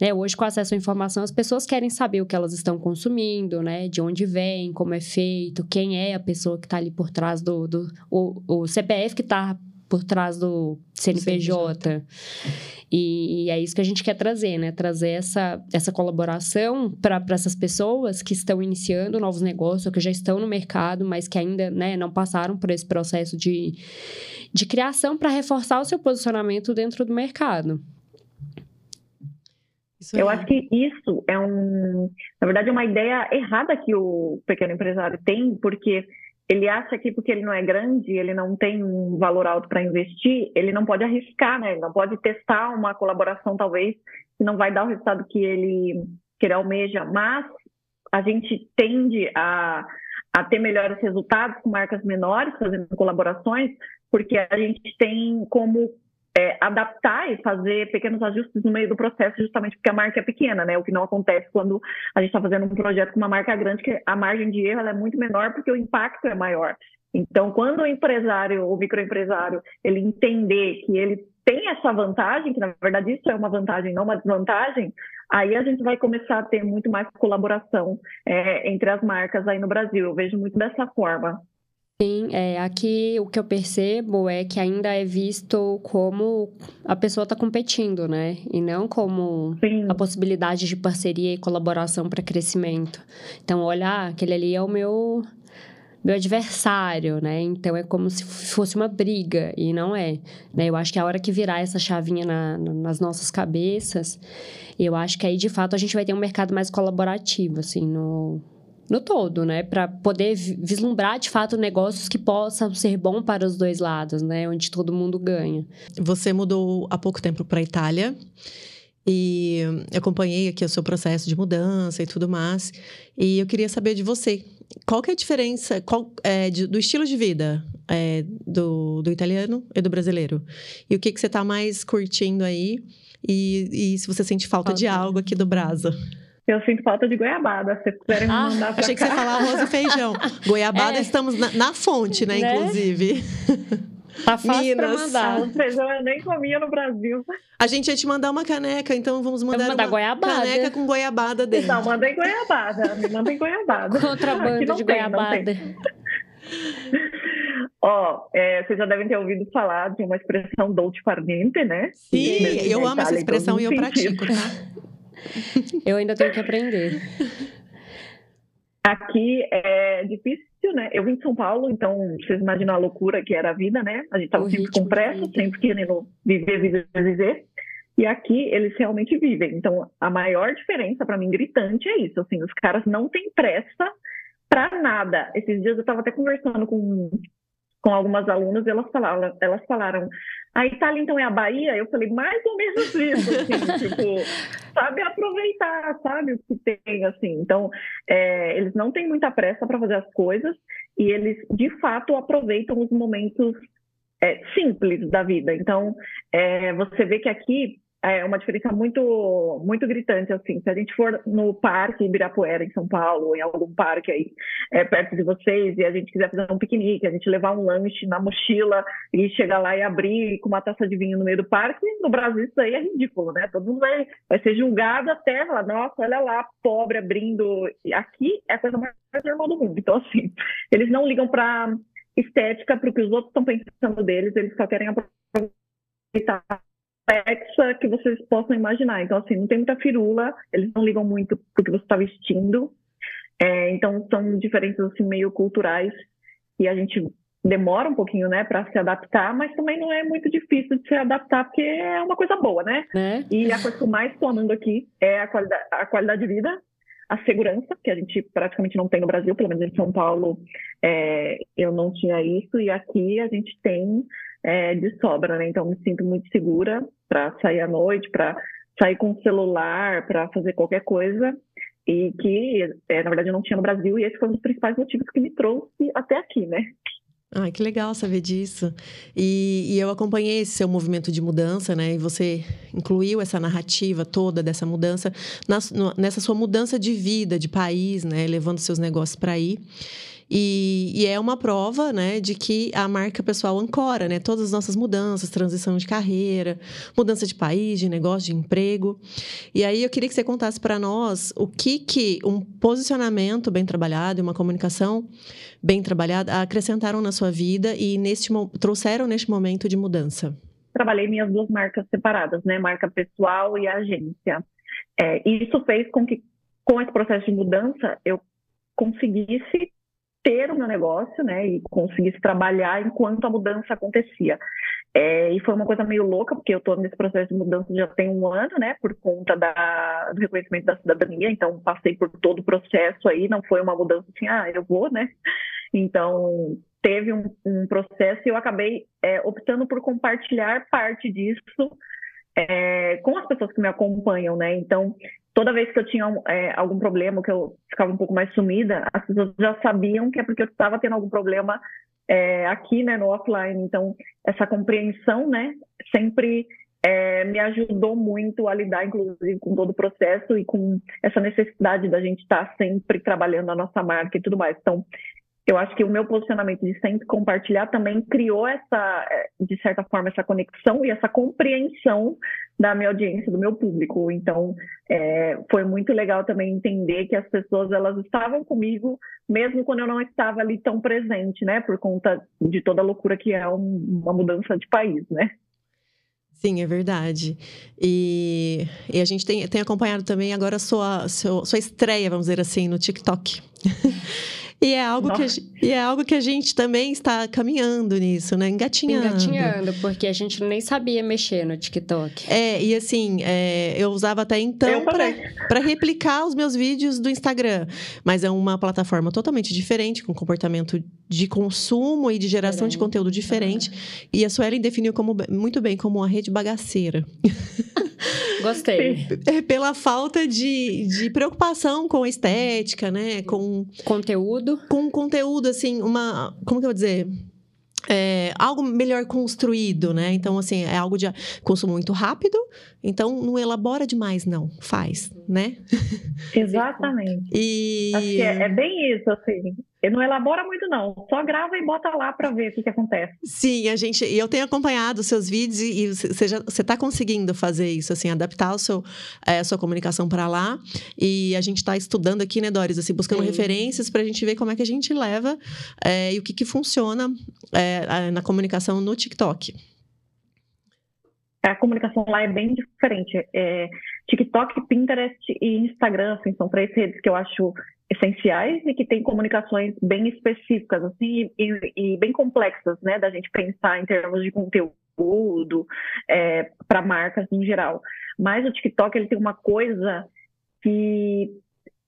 Né? Hoje, com acesso à informação, as pessoas querem saber o que elas estão consumindo, né? De onde vem, como é feito, quem é a pessoa que está ali por trás do, do o, o CPF que está por trás do CNPJ. CNPJ. E, e, é isso que a gente quer trazer, né? Trazer essa, essa colaboração para essas pessoas que estão iniciando novos negócios, ou que já estão no mercado, mas que ainda né, não passaram por esse processo de, de criação para reforçar o seu posicionamento dentro do mercado. Eu acho que isso é um, na verdade, é uma ideia errada que o pequeno empresário tem, porque ele acha que porque ele não é grande, ele não tem um valor alto para investir, ele não pode arriscar, né? Ele não pode testar uma colaboração, talvez, que não vai dar o resultado que ele, que ele almeja. Mas a gente tende a, a ter melhores resultados com marcas menores, fazendo colaborações, porque a gente tem como é, adaptar e fazer pequenos ajustes no meio do processo, justamente porque a marca é pequena, né? O que não acontece quando a gente está fazendo um projeto com uma marca grande, que a margem de erro é muito menor porque o impacto é maior. Então, quando o empresário, o microempresário, ele entender que ele tem essa vantagem, que na verdade isso é uma vantagem, não uma desvantagem, aí a gente vai começar a ter muito mais colaboração é, entre as marcas aí no Brasil. Eu vejo muito dessa forma. Sim, é, aqui o que eu percebo é que ainda é visto como a pessoa está competindo, né? E não como Sim. a possibilidade de parceria e colaboração para crescimento. Então, olha, aquele ali é o meu meu adversário, né? Então é como se fosse uma briga e não é. Né? Eu acho que a hora que virar essa chavinha na, na, nas nossas cabeças, eu acho que aí de fato a gente vai ter um mercado mais colaborativo, assim, no, no todo, né? Para poder vislumbrar de fato negócios que possam ser bom para os dois lados, né? Onde todo mundo ganha. Você mudou há pouco tempo para a Itália e acompanhei aqui o seu processo de mudança e tudo mais. E eu queria saber de você, qual que é a diferença qual, é, de, do estilo de vida é, do, do italiano e do brasileiro? E o que, que você está mais curtindo aí? E, e se você sente falta, falta de algo aqui do Brasa? Eu sinto falta de goiabada, se quiserem ah, mandar pra Achei cá. que você falar arroz e feijão. Goiabada, é. estamos na, na, fonte, né, né? inclusive. Tá fácil Minas. pra mandar. Feijão eu nem comia no Brasil. A gente ia te mandar uma caneca, então vamos mandar, vamos mandar uma goiabada. caneca com goiabada dentro. Não, mandem goiabada. Me mandem goiabada. Contrabando de tem, goiabada. Ó, oh, é, vocês já devem ter ouvido falar de uma expressão dolce far niente, né? Sim, eu amo essa expressão e eu pratico, tá? Eu ainda tenho que aprender. Aqui é difícil, né? Eu vim de São Paulo, então vocês imaginam a loucura que era a vida, né? A gente estava sempre com pressa, sempre querendo viver, viver, viver. E aqui eles realmente vivem. Então a maior diferença para mim gritante é isso. Assim, os caras não têm pressa para nada. Esses dias eu estava até conversando com com algumas alunas, elas falaram, elas falaram, a Itália então é a Bahia? Eu falei, mais ou menos isso, assim, tipo, sabe aproveitar, sabe o que tem, assim. Então, é, eles não têm muita pressa para fazer as coisas e eles, de fato, aproveitam os momentos é, simples da vida. Então, é, você vê que aqui é uma diferença muito muito gritante assim. Se a gente for no parque Ibirapuera em São Paulo, em algum parque aí é, perto de vocês e a gente quiser fazer um piquenique, a gente levar um lanche na mochila e chegar lá e abrir com uma taça de vinho no meio do parque, no Brasil isso aí é ridículo, né? Todo mundo vai, vai ser julgado até lá, nossa, olha lá, pobre abrindo. Aqui é a coisa mais normal do mundo. Então assim, eles não ligam para estética, para o que os outros estão pensando deles, eles só querem aproveitar complexa que vocês possam imaginar. Então, assim, não tem muita firula, eles não ligam muito pro que você está vestindo. É, então, são diferenças, assim, meio culturais e a gente demora um pouquinho, né, para se adaptar, mas também não é muito difícil de se adaptar, porque é uma coisa boa, né? É. E a coisa que eu mais estou amando aqui é a qualidade, a qualidade de vida, a segurança, que a gente praticamente não tem no Brasil, pelo menos em São Paulo é, eu não tinha isso, e aqui a gente tem é, de sobra, né? Então me sinto muito segura para sair à noite, para sair com o celular, para fazer qualquer coisa, e que, é, na verdade, eu não tinha no Brasil, e esse foi um dos principais motivos que me trouxe até aqui, né? Ah, que legal saber disso. E, e, eu acompanhei esse seu movimento de mudança, né? E você incluiu essa narrativa toda dessa mudança na, nessa sua mudança de vida, de país, né? Levando seus negócios para aí. E, e, é uma prova, né, de que a marca pessoal ancora, né, todas as nossas mudanças, transição de carreira, mudança de país, de negócio, de emprego. E aí eu queria que você contasse para nós o que que um posicionamento bem trabalhado e uma comunicação bem trabalhada acrescentaram na sua vida e neste trouxeram neste momento de mudança. Trabalhei minhas duas marcas separadas, né, marca pessoal e agência. É, isso fez com que com esse processo de mudança eu conseguisse ter o meu negócio, né, e conseguisse trabalhar enquanto a mudança acontecia. É, e foi uma coisa meio louca, porque eu estou nesse processo de mudança já tem um ano, né, por conta da, do reconhecimento da cidadania, então passei por todo o processo aí, não foi uma mudança assim, ah, eu vou, né. Então, teve um, um processo e eu acabei é, optando por compartilhar parte disso é, com as pessoas que me acompanham, né? Então, toda vez que eu tinha é, algum problema, que eu ficava um pouco mais sumida, as pessoas já sabiam que é porque eu estava tendo algum problema é, aqui, né, no offline. Então, essa compreensão, né, sempre é, me ajudou muito a lidar, inclusive, com todo o processo e com essa necessidade da gente estar tá sempre trabalhando a nossa marca e tudo mais. Então, eu acho que o meu posicionamento de sempre compartilhar também criou essa, é, de certa forma, essa conexão e essa compreensão da minha audiência, do meu público. Então, é, foi muito legal também entender que as pessoas elas estavam comigo, mesmo quando eu não estava ali tão presente, né? Por conta de toda a loucura que é um, uma mudança de país, né? Sim, é verdade. E, e a gente tem, tem acompanhado também agora a sua, sua, sua estreia, vamos dizer assim, no TikTok. E é algo, que a, e é algo que a gente também está caminhando nisso, né? Engatinhando. Engatinhando, porque a gente nem sabia mexer no TikTok. É, e assim, é, eu usava até então para replicar os meus vídeos do Instagram. Mas é uma plataforma totalmente diferente, com comportamento de consumo e de geração de conteúdo diferente. E a Suelen definiu como, muito bem como uma rede bagaceira. Gostei. É pela falta de, de preocupação com a estética, né? Com conteúdo. Com conteúdo, assim, uma. Como que eu vou dizer? É, algo melhor construído, né? Então, assim, é algo de consumo muito rápido, então não elabora demais, não. Faz, né? Exatamente. e... Acho que é, é bem isso, assim. Ele não elabora muito, não. Só grava e bota lá para ver o que, que, acontece. Sim, a gente. E eu tenho acompanhado os seus vídeos e você está conseguindo fazer isso, assim, adaptar o seu, é, a sua comunicação para lá. E a gente está estudando aqui, né, Doris, assim, buscando Sim. referências para a gente ver como é que a gente leva é, e o que, que funciona é, na comunicação no TikTok. A comunicação lá é bem diferente. É, TikTok, Pinterest e Instagram, assim, são três redes que eu acho essenciais e que têm comunicações bem específicas assim e, e, bem complexas, né, da gente pensar em termos de conteúdo é, para marcas em geral. Mas o TikTok ele tem uma coisa que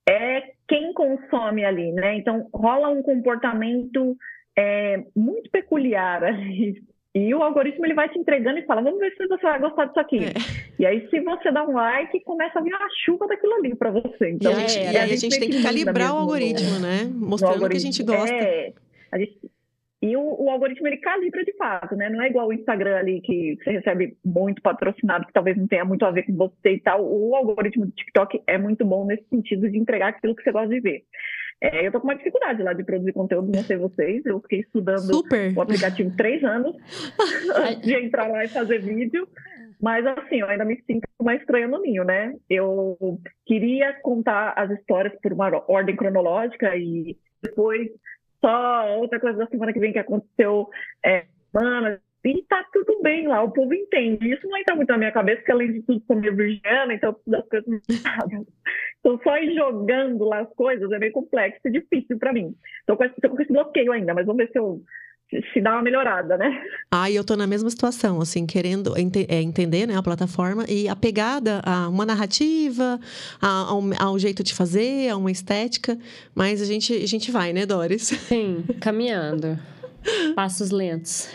é quem consome ali, né? Então rola um comportamento é, muito peculiar ali e o algoritmo ele vai te entregando e fala, vamos ver se você vai gostar disso aqui. É. E aí, se você dá um like, começa a vir uma chuva daquilo ali para você. Então, e, a gente, e a, a gente tem que calibrar o algoritmo, né? Mostrando o que a gente gosta. É, a gente, e o, o, algoritmo ele calibra de fato, né? Não é igual o Instagram ali que você recebe muito patrocinado, que talvez não tenha muito a ver com você e tal. O algoritmo do TikTok é muito bom nesse sentido de entregar aquilo que você gosta de ver. É, eu tô com uma dificuldade lá de produzir conteúdo, não sei vocês. Eu fiquei estudando Super. o aplicativo três anos antes de entrar lá e fazer vídeo. Mas assim, eu ainda me sinto uma estranha no ninho, né? Eu queria contar as histórias por uma ordem cronológica e depois só outra coisa da semana que vem que aconteceu é, semana, e tá tudo bem lá, o povo entende. Isso não entra muito na minha cabeça, porque além de tudo sou meio virgiana, então das coisas Então só ir jogando lá as coisas é meio complexo e difícil para mim. Tô com, esse, tô com esse bloqueio ainda, mas vamos ver se eu se dá uma melhorada, né? Ah, eu tô na mesma situação, assim, querendo ente é, entender né, a plataforma e apegada a uma narrativa, a, a ao jeito de fazer, a uma estética, mas a gente, a gente vai, né, Doris? Sim, caminhando. Passos lentos.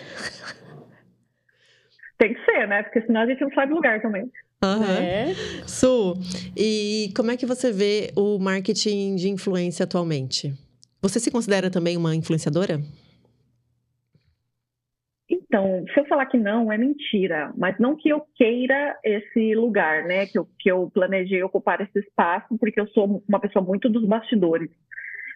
Tem que ser, né? Porque senão a gente não sai do lugar também. Uhum. É. Su, e como é que você vê o marketing de influência atualmente? Você se considera também uma influenciadora? Então, se eu falar que não, é mentira, mas não que eu queira esse lugar, né? Que eu, que eu planejei ocupar esse espaço, porque eu sou uma pessoa muito dos bastidores.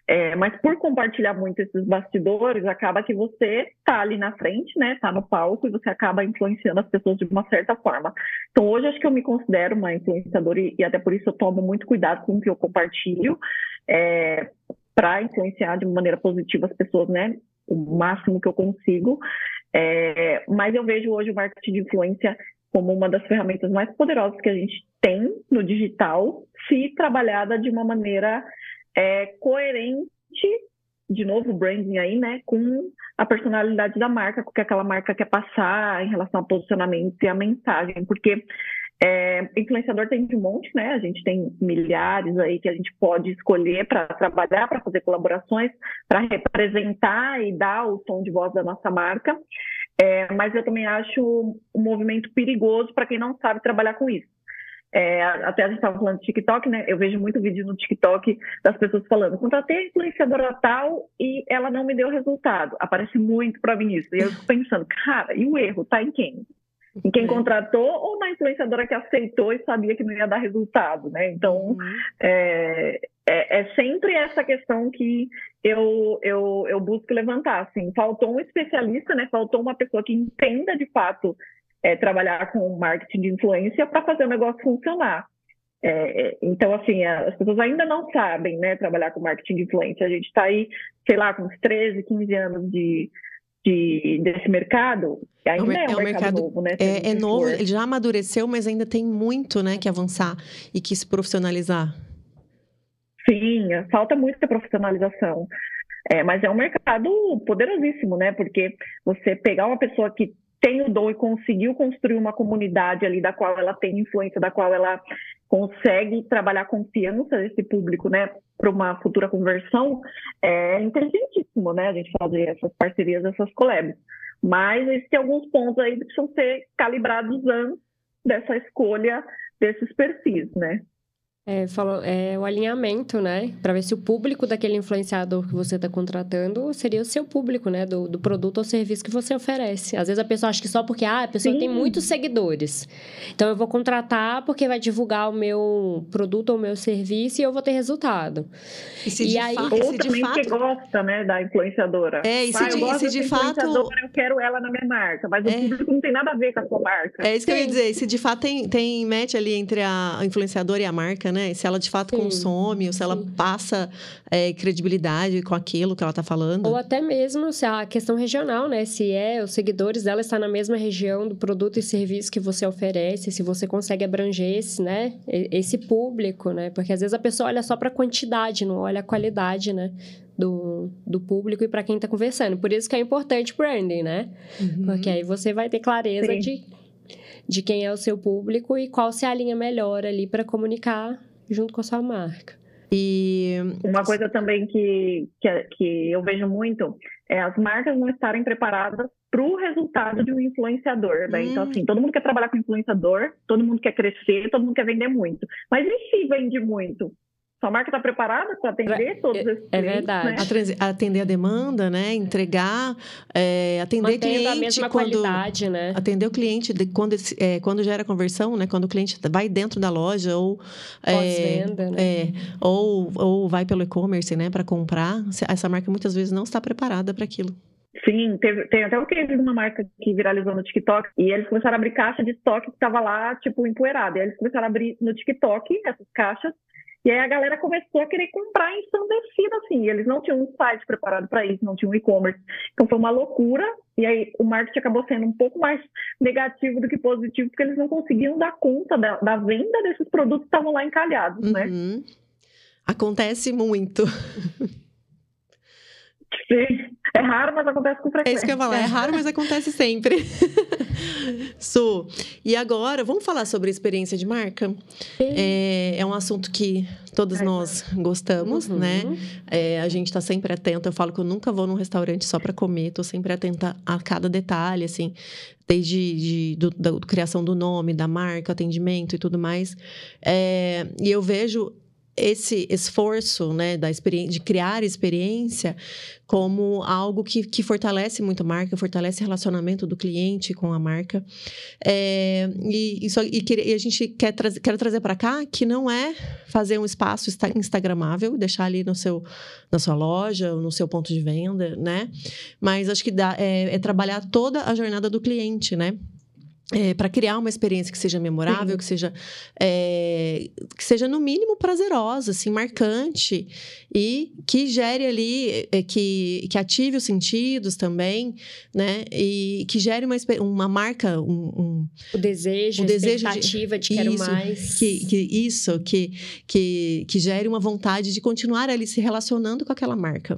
É, mas por compartilhar muito esses bastidores, acaba que você está ali na frente, né? Está no palco e você acaba influenciando as pessoas de uma certa forma. Então hoje acho que eu me considero uma influenciadora e, e até por isso eu tomo muito cuidado com o que eu compartilho é, para influenciar de maneira positiva as pessoas, né? O máximo que eu consigo. É, mas eu vejo hoje o marketing de influência como uma das ferramentas mais poderosas que a gente tem no digital, se trabalhada de uma maneira é, coerente, de novo, branding aí, né, com a personalidade da marca, com o que aquela marca quer passar em relação ao posicionamento e a mensagem, porque é, influenciador tem de um monte, né? A gente tem milhares aí que a gente pode escolher para trabalhar, para fazer colaborações, para representar e dar o tom de voz da nossa marca. É, mas eu também acho um movimento perigoso para quem não sabe trabalhar com isso. É, até a gente estava falando de TikTok, né? Eu vejo muito vídeo no TikTok das pessoas falando: contratei a influenciadora tal e ela não me deu resultado. Aparece muito para mim isso. E eu fico pensando, cara, e o erro tá em quem? Em quem contratou ou na influenciadora que aceitou e sabia que não ia dar resultado, né? Então, uhum. é, é, é, sempre essa questão que eu, eu, eu busco levantar, assim. Faltou um especialista, né? Faltou uma pessoa que entenda de fato é, trabalhar com marketing de influência para fazer o negócio funcionar. É, é, então, assim, as pessoas ainda não sabem né, trabalhar com marketing de influência. A gente está aí, sei lá, com uns 13, 15 anos de, de, desse mercado. Ainda é, um, é um mercado, mercado, novo, né? É, é novo, ele já amadureceu, mas ainda tem muito né, que avançar e que se profissionalizar. Sim, falta muita profissionalização. É, mas é um mercado poderosíssimo, né? Porque você pegar uma pessoa que tem o dom e conseguiu construir uma comunidade ali da qual ela tem influência, da qual ela consegue trabalhar confiança desse público, né, para uma futura conversão, é inteligentíssimo, né, a gente fazer essas parcerias, essas collabs. Mas existem alguns pontos aí que precisam ser calibrados antes dessa escolha desses perfis, né. É, falou, é o alinhamento, né? Para ver se o público daquele influenciador que você está contratando seria o seu público, né? Do, do, produto ou serviço que você oferece. Às vezes a pessoa acha que só porque ah, a pessoa Sim. tem muitos seguidores. Então eu vou contratar porque vai divulgar o meu produto ou o meu serviço e eu vou ter resultado. E, se e aí, fato, ou se também fato... que gosta, né, da influenciadora. É, e se, ah, de, se de fato. Eu quero ela na minha marca, mas é. o público não tem nada a ver com a sua marca. É isso que Sim. eu ia dizer. Se de fato tem, tem match ali entre a influenciadora e a marca, né? Né? Se ela de fato sim, consome, ou se sim. ela passa é, credibilidade com aquilo que ela está falando. Ou até mesmo se a questão regional, né? Se é, os seguidores dela estão na mesma região do produto e serviço que você oferece, se você consegue abranger esse, né? Esse público, né? Porque às vezes a pessoa olha só para a quantidade, não olha a qualidade, né? Do, do público e para quem está conversando. Por isso que é importante branding, né? Uhum. Porque aí você vai ter clareza Sim. de de quem é o seu público e qual se alinha melhor ali para comunicar junto com a sua marca. E uma coisa também que, que, que eu vejo muito é as marcas não estarem preparadas para o resultado de um influenciador. Né? Hum. Então, assim, todo mundo quer trabalhar com influenciador, todo mundo quer crescer, todo mundo quer vender muito. Mas e se vende muito? Sua marca está preparada para atender todos esses É verdade. Né? Atender a demanda, né? Entregar, é, atender Mantendo cliente. a mesma quando, qualidade, né? Atender o cliente de, quando, é, quando gera conversão, né? Quando o cliente vai dentro da loja ou... É, Pós-venda, é, né? É, ou, ou vai pelo e-commerce, né? Para comprar. Essa marca muitas vezes não está preparada para aquilo. Sim, teve, tem até o case de uma marca que viralizou no TikTok e eles começaram a abrir caixa de estoque que estava lá, tipo, empoeirada. E aí eles começaram a abrir no TikTok essas caixas e aí a galera começou a querer comprar ensandecida, assim. Eles não tinham um site preparado para isso, não tinham um e-commerce. Então foi uma loucura. E aí o marketing acabou sendo um pouco mais negativo do que positivo, porque eles não conseguiam dar conta da, da venda desses produtos que estavam lá encalhados, né? uhum. Acontece muito. Sim. É raro, mas acontece com frequência. É isso que eu ia falar. É raro, mas acontece sempre. Su, e agora, vamos falar sobre experiência de marca? É, é um assunto que todos nós gostamos, uhum. né? É, a gente está sempre atento. Eu falo que eu nunca vou num restaurante só para comer. Estou sempre atenta a cada detalhe, assim. Desde de, do, da criação do nome, da marca, atendimento e tudo mais. É, e eu vejo esse esforço, né, da experiência, de criar experiência como algo que, que fortalece muito a marca, fortalece o relacionamento do cliente com a marca. É, e, isso, e, e, a gente quer, tra quer trazer para cá que não é fazer um espaço instagramável, deixar ali no seu, na sua loja, no seu ponto de venda, né? Mas acho que dá, é, é trabalhar toda a jornada do cliente, né? É, para criar uma experiência que seja memorável, Sim. que seja é, que seja no mínimo prazerosa, assim, marcante e que gere ali, é, que, que ative os sentidos também, né? E que gere uma, uma marca, um, um o desejo, o desejo expectativa de, de quero isso, mais, que, que isso, que, que que gere uma vontade de continuar ali se relacionando com aquela marca.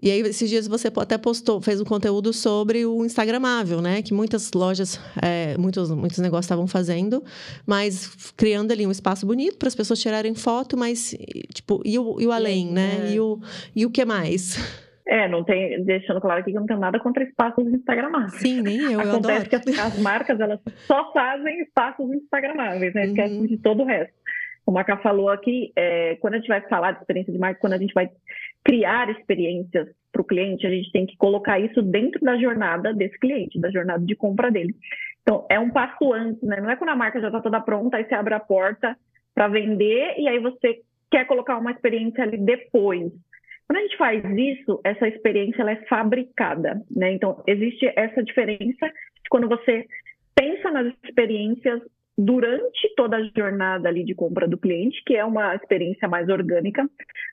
E aí, esses dias você até postou, fez um conteúdo sobre o Instagramável, né? Que muitas lojas, é, muitos, muitos negócios estavam fazendo, mas criando ali um espaço bonito para as pessoas tirarem foto, mas, tipo, e o, e o além, né? É. E, o, e o que mais? É, não tem, deixando claro aqui que eu não tenho nada contra espaços instagramáveis. Sim, nem eu, Acontece eu que as, as, marcas, elas só fazem espaços instagramáveis, né? Esquecem uhum. de todo o resto. Como a Ká falou aqui, é, quando a gente vai falar de experiência de marca, quando a gente vai criar experiências para o cliente, a gente tem que colocar isso dentro da jornada desse cliente, da jornada de compra dele. Então, é um passo antes, né? Não é quando a marca já está toda pronta, aí você abre a porta para vender e aí você quer colocar uma experiência ali depois. Quando a gente faz isso, essa experiência ela é fabricada, né? Então, existe essa diferença de quando você pensa nas experiências durante toda a jornada ali de compra do cliente, que é uma experiência mais orgânica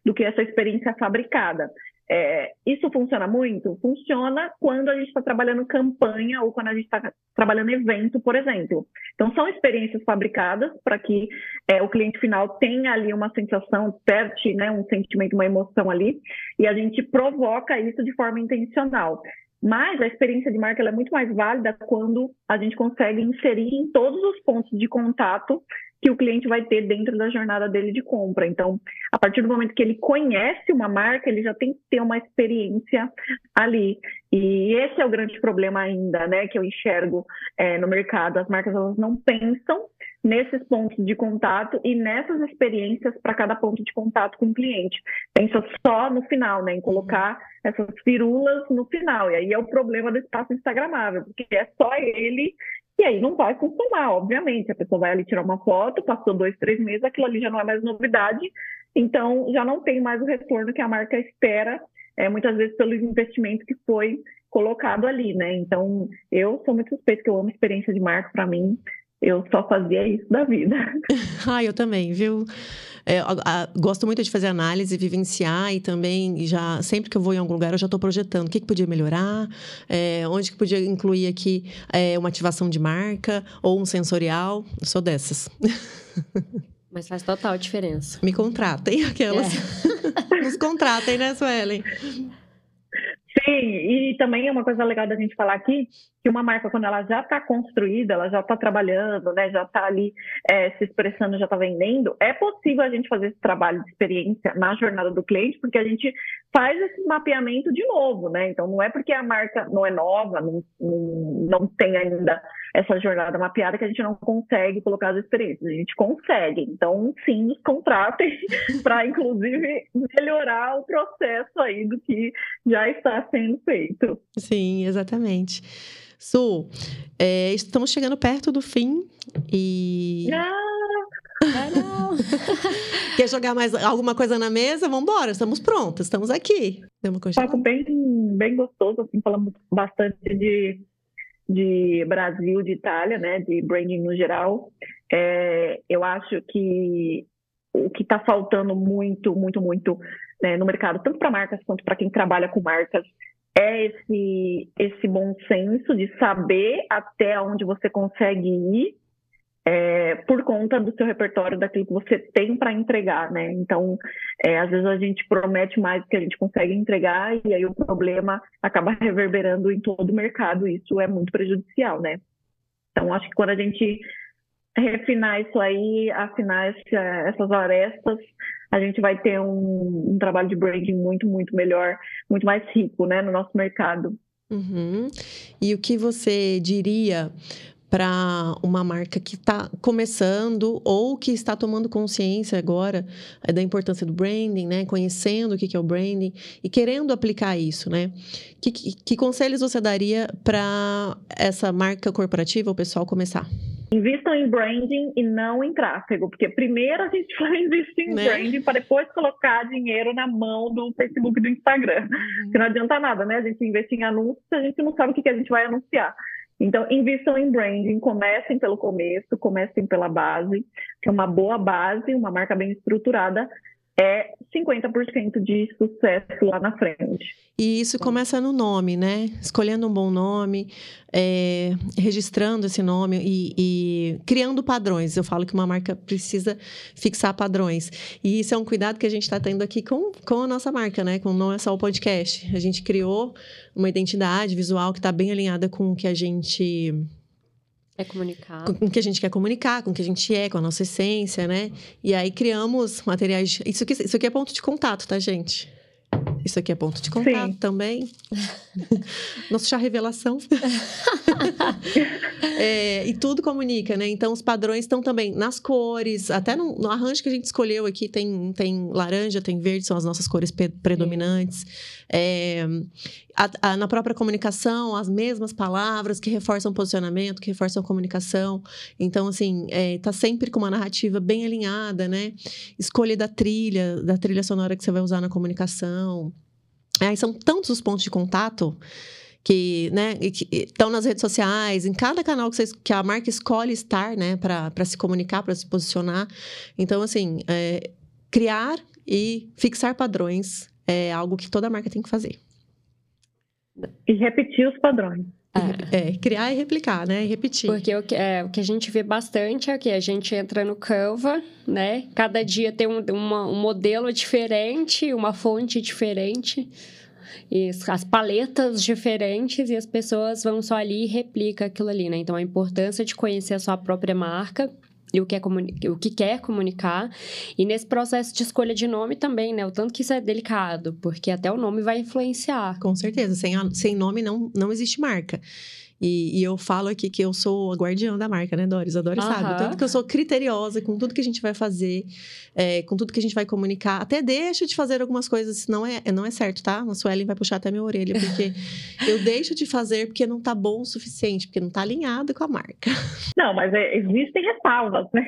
do que essa experiência fabricada. É, isso funciona muito? Funciona quando a gente está trabalhando campanha ou quando a gente está trabalhando evento, por exemplo. Então, são experiências fabricadas para que é, o cliente final tenha ali uma sensação, desperte né, um sentimento, uma emoção ali, e a gente provoca isso de forma intencional. Mas a experiência de marca é muito mais válida quando a gente consegue inserir em todos os pontos de contato que o cliente vai ter dentro da jornada dele de compra. Então, a partir do momento que ele conhece uma marca, ele já tem que ter uma experiência ali. E esse é o grande problema ainda, né, que eu enxergo é, no mercado. As marcas elas não pensam nesses pontos de contato e nessas experiências para cada ponto de contato com o cliente. Pensa só no final, né, em colocar essas firulas no final. E aí é o problema do espaço instagramável, porque é só ele e aí não vai funcionar, obviamente. A pessoa vai ali tirar uma foto, passou dois, três meses, aquilo ali já não é mais novidade, então já não tem mais o retorno que a marca espera, é, muitas vezes pelo investimento que foi colocado ali, né? Então, eu sou muito suspeita que eu amo experiência de marca, para mim, eu só fazia isso da vida. ah, eu também, viu? É, a, a, gosto muito de fazer análise, vivenciar e também já sempre que eu vou em algum lugar eu já estou projetando o que, que podia melhorar, é, onde que podia incluir aqui é, uma ativação de marca ou um sensorial. Eu sou dessas. Mas faz total diferença. Me contratem, aquelas. É. Nos contratem, né, Suelen? Sim, e também é uma coisa legal da gente falar aqui, que uma marca, quando ela já está construída, ela já está trabalhando, né, já está ali é, se expressando, já está vendendo, é possível a gente fazer esse trabalho de experiência na jornada do cliente, porque a gente faz esse mapeamento de novo, né? Então, não é porque a marca não é nova, não, não, não tem ainda essa jornada mapeada que a gente não consegue colocar as experiências. A gente consegue. Então, sim, nos contratem para, inclusive, melhorar o processo aí do que já está sendo feito. Sim, exatamente. Su, é, estamos chegando perto do fim e. Ah, não. Quer jogar mais alguma coisa na mesa? Vamos embora, estamos prontas, estamos aqui. Um papo bem, bem gostoso, assim, falamos bastante de, de Brasil, de Itália, né, de branding no geral. É, eu acho que o que está faltando muito, muito, muito né, no mercado, tanto para marcas quanto para quem trabalha com marcas, é esse, esse bom senso de saber até onde você consegue ir é, por conta do seu repertório, daquilo que você tem para entregar, né? Então, é, às vezes a gente promete mais do que a gente consegue entregar e aí o problema acaba reverberando em todo o mercado. Isso é muito prejudicial, né? Então, acho que quando a gente refinar isso aí, afinar essa, essas arestas, a gente vai ter um, um, trabalho de branding muito, muito melhor, muito mais rico, né, no nosso mercado. Uhum. E o que você diria para uma marca que está começando ou que está tomando consciência agora é, da importância do branding, né? Conhecendo o que é o branding e querendo aplicar isso, né? Que, que, que conselhos você daria para essa marca corporativa, o pessoal começar? Invistam em branding e não em tráfego, porque primeiro a gente vai investir em né? branding para depois colocar dinheiro na mão do Facebook e do Instagram. Uhum. Porque não adianta nada, né? A gente investir em anúncios, a gente não sabe o que a gente vai anunciar. Então, invistam em branding, comecem pelo começo, comecem pela base, que é uma boa base, uma marca bem estruturada, é 50% de sucesso lá na frente. E isso começa no nome, né? Escolhendo um bom nome, é, registrando esse nome e, e, criando padrões. Eu falo que uma marca precisa fixar padrões. E isso é um cuidado que a gente está tendo aqui com, com a nossa marca, né? Com não é só o podcast. A gente criou uma identidade visual que está bem alinhada com o que a gente é comunicar. Com o que a gente quer comunicar, com o que a gente é, com a nossa essência, né? E aí criamos materiais. Isso aqui, isso aqui é ponto de contato, tá, gente? Isso aqui é ponto de contato Sim. também. Nosso chá revelação. é, e tudo comunica, né? Então, os padrões estão também nas cores, até no, no, arranjo que a gente escolheu aqui, tem, tem laranja, tem verde, são as nossas cores predominantes. É, a, a, na própria comunicação, as mesmas palavras que reforçam posicionamento, que reforçam comunicação. Então, assim, é, tá sempre com uma narrativa bem alinhada, né? Escolha da trilha, da trilha sonora que você vai usar na comunicação. Aí são tantos os pontos de contato que né, estão nas redes sociais, em cada canal que, que a marca escolhe estar, né, para se comunicar, para se posicionar. Então, assim, é, criar e fixar padrões é algo que toda marca tem que fazer. E repetir os padrões. É. é, criar e replicar, né? E repetir. Porque o que, é, o que a gente vê bastante é que a gente entra no Canva, né? Cada dia tem um, uma, um modelo diferente, uma fonte diferente, e as paletas diferentes, e as pessoas vão só ali e replicam aquilo ali, né? Então, a importância de conhecer a sua própria marca e o que, é o que quer comunicar. E nesse processo de escolha de nome também, né? O tanto que isso é delicado, porque até o nome vai influenciar. Com certeza. Sem, a, sem nome não, não existe marca. E, e, eu falo aqui que eu sou a guardiã da marca, né, Doris? A Doris uhum. sabe. Tanto que eu sou criteriosa com tudo que a gente vai fazer, é, com tudo que a gente vai comunicar. Até deixo de fazer algumas coisas, se não é, não é certo, tá? A Suelen vai puxar até minha orelha, porque eu deixo de fazer porque não tá bom o suficiente, porque não tá alinhado com a marca. Não, mas é, existem ressalvas, né?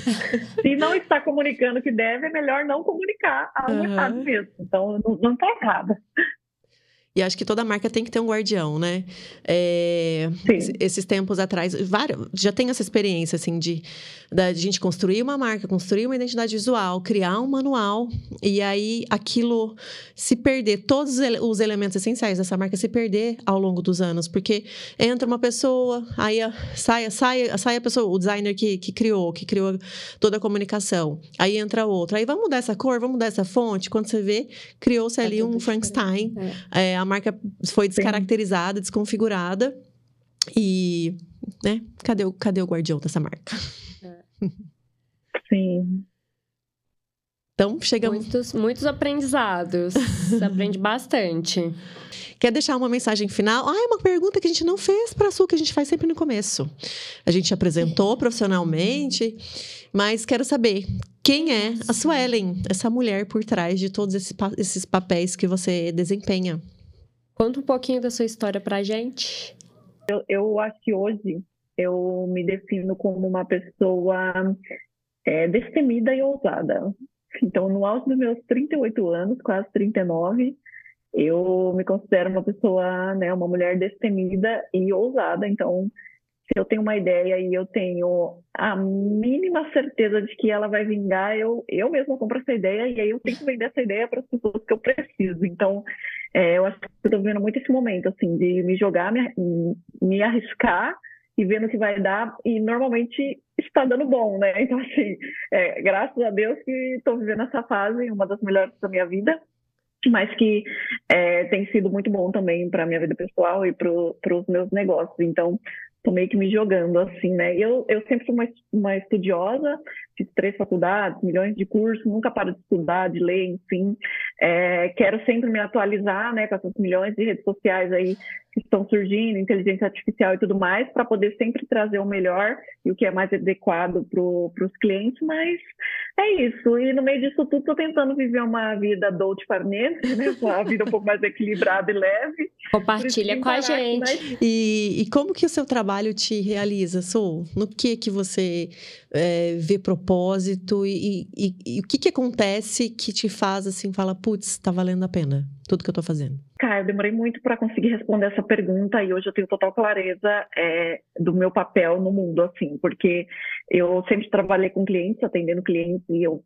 se não está comunicando o que deve, é melhor não comunicar algo uhum. errado mesmo. Então, não, não tá errado. E acho que toda marca tem que ter um guardião, né? É, esses tempos atrás, vários, já tenho essa experiência, assim, de, da, a gente construir uma marca, construir uma identidade visual, criar um manual, e aí aquilo se perder, todos os elementos essenciais dessa marca se perder ao longo dos anos, porque entra uma pessoa, aí sai, sai, sai a pessoa, o designer que, que criou, que criou toda a comunicação, aí entra outro, aí vamos mudar essa cor, vamos mudar essa fonte, quando você vê, criou-se é ali um Frankenstein. É. É, a marca foi descaracterizada, Sim. desconfigurada. E, né? Cadê o, cadê o guardião dessa marca? Sim. Então, chegamos. Muitos, muitos aprendizados. Você aprende bastante. Quer deixar uma mensagem final? Ah, é uma pergunta que a gente não fez para a Su, que a gente faz sempre no começo. A gente apresentou profissionalmente, mas quero saber quem é a Suelen, essa mulher por trás de todos esses, esses papéis que você desempenha. Conta um pouquinho da sua história pra gente. Eu, eu acho que hoje eu me defino como uma pessoa é, destemida e ousada. Então, no auge dos meus 38 anos, quase 39, eu me considero uma pessoa, né, uma mulher destemida e ousada. Então, se eu tenho uma ideia e eu tenho a mínima certeza de que ela vai vingar, eu, eu mesma compro essa ideia e aí eu tenho que vender essa ideia para as pessoas que eu preciso. Então, é, eu acho que estou vivendo muito esse momento, assim, de me jogar, me, me arriscar e vendo o que vai dar, e normalmente está dando bom, né? Então, assim, é, graças a Deus que estou vivendo essa fase, uma das melhores da minha vida, mas que é, tem sido muito bom também para a minha vida pessoal e para os meus negócios. Então, tô meio que me jogando assim, né? Eu, eu sempre fui uma, uma estudiosa, fiz três faculdades, milhões de cursos, nunca paro de estudar, de ler, enfim. É, quero sempre me atualizar, né, com essas milhões de redes sociais aí que estão surgindo, inteligência artificial e tudo mais, para poder sempre trazer o melhor e o que é mais adequado para os clientes, mas é isso. E no meio disso tudo, estou tentando viver uma vida dolce farnese, né? uma vida um pouco mais equilibrada e leve. Compartilha com a gente. E, e, como que o seu trabalho te realiza, Sul? No que que você é, vê propósito e, e, e, o que que acontece que te faz assim, fala, putz, está valendo a pena tudo que eu estou fazendo? Cara, eu demorei muito para conseguir responder essa pergunta e hoje eu tenho total clareza é, do meu papel no mundo, assim, porque eu sempre trabalhei com clientes, atendendo clientes e eu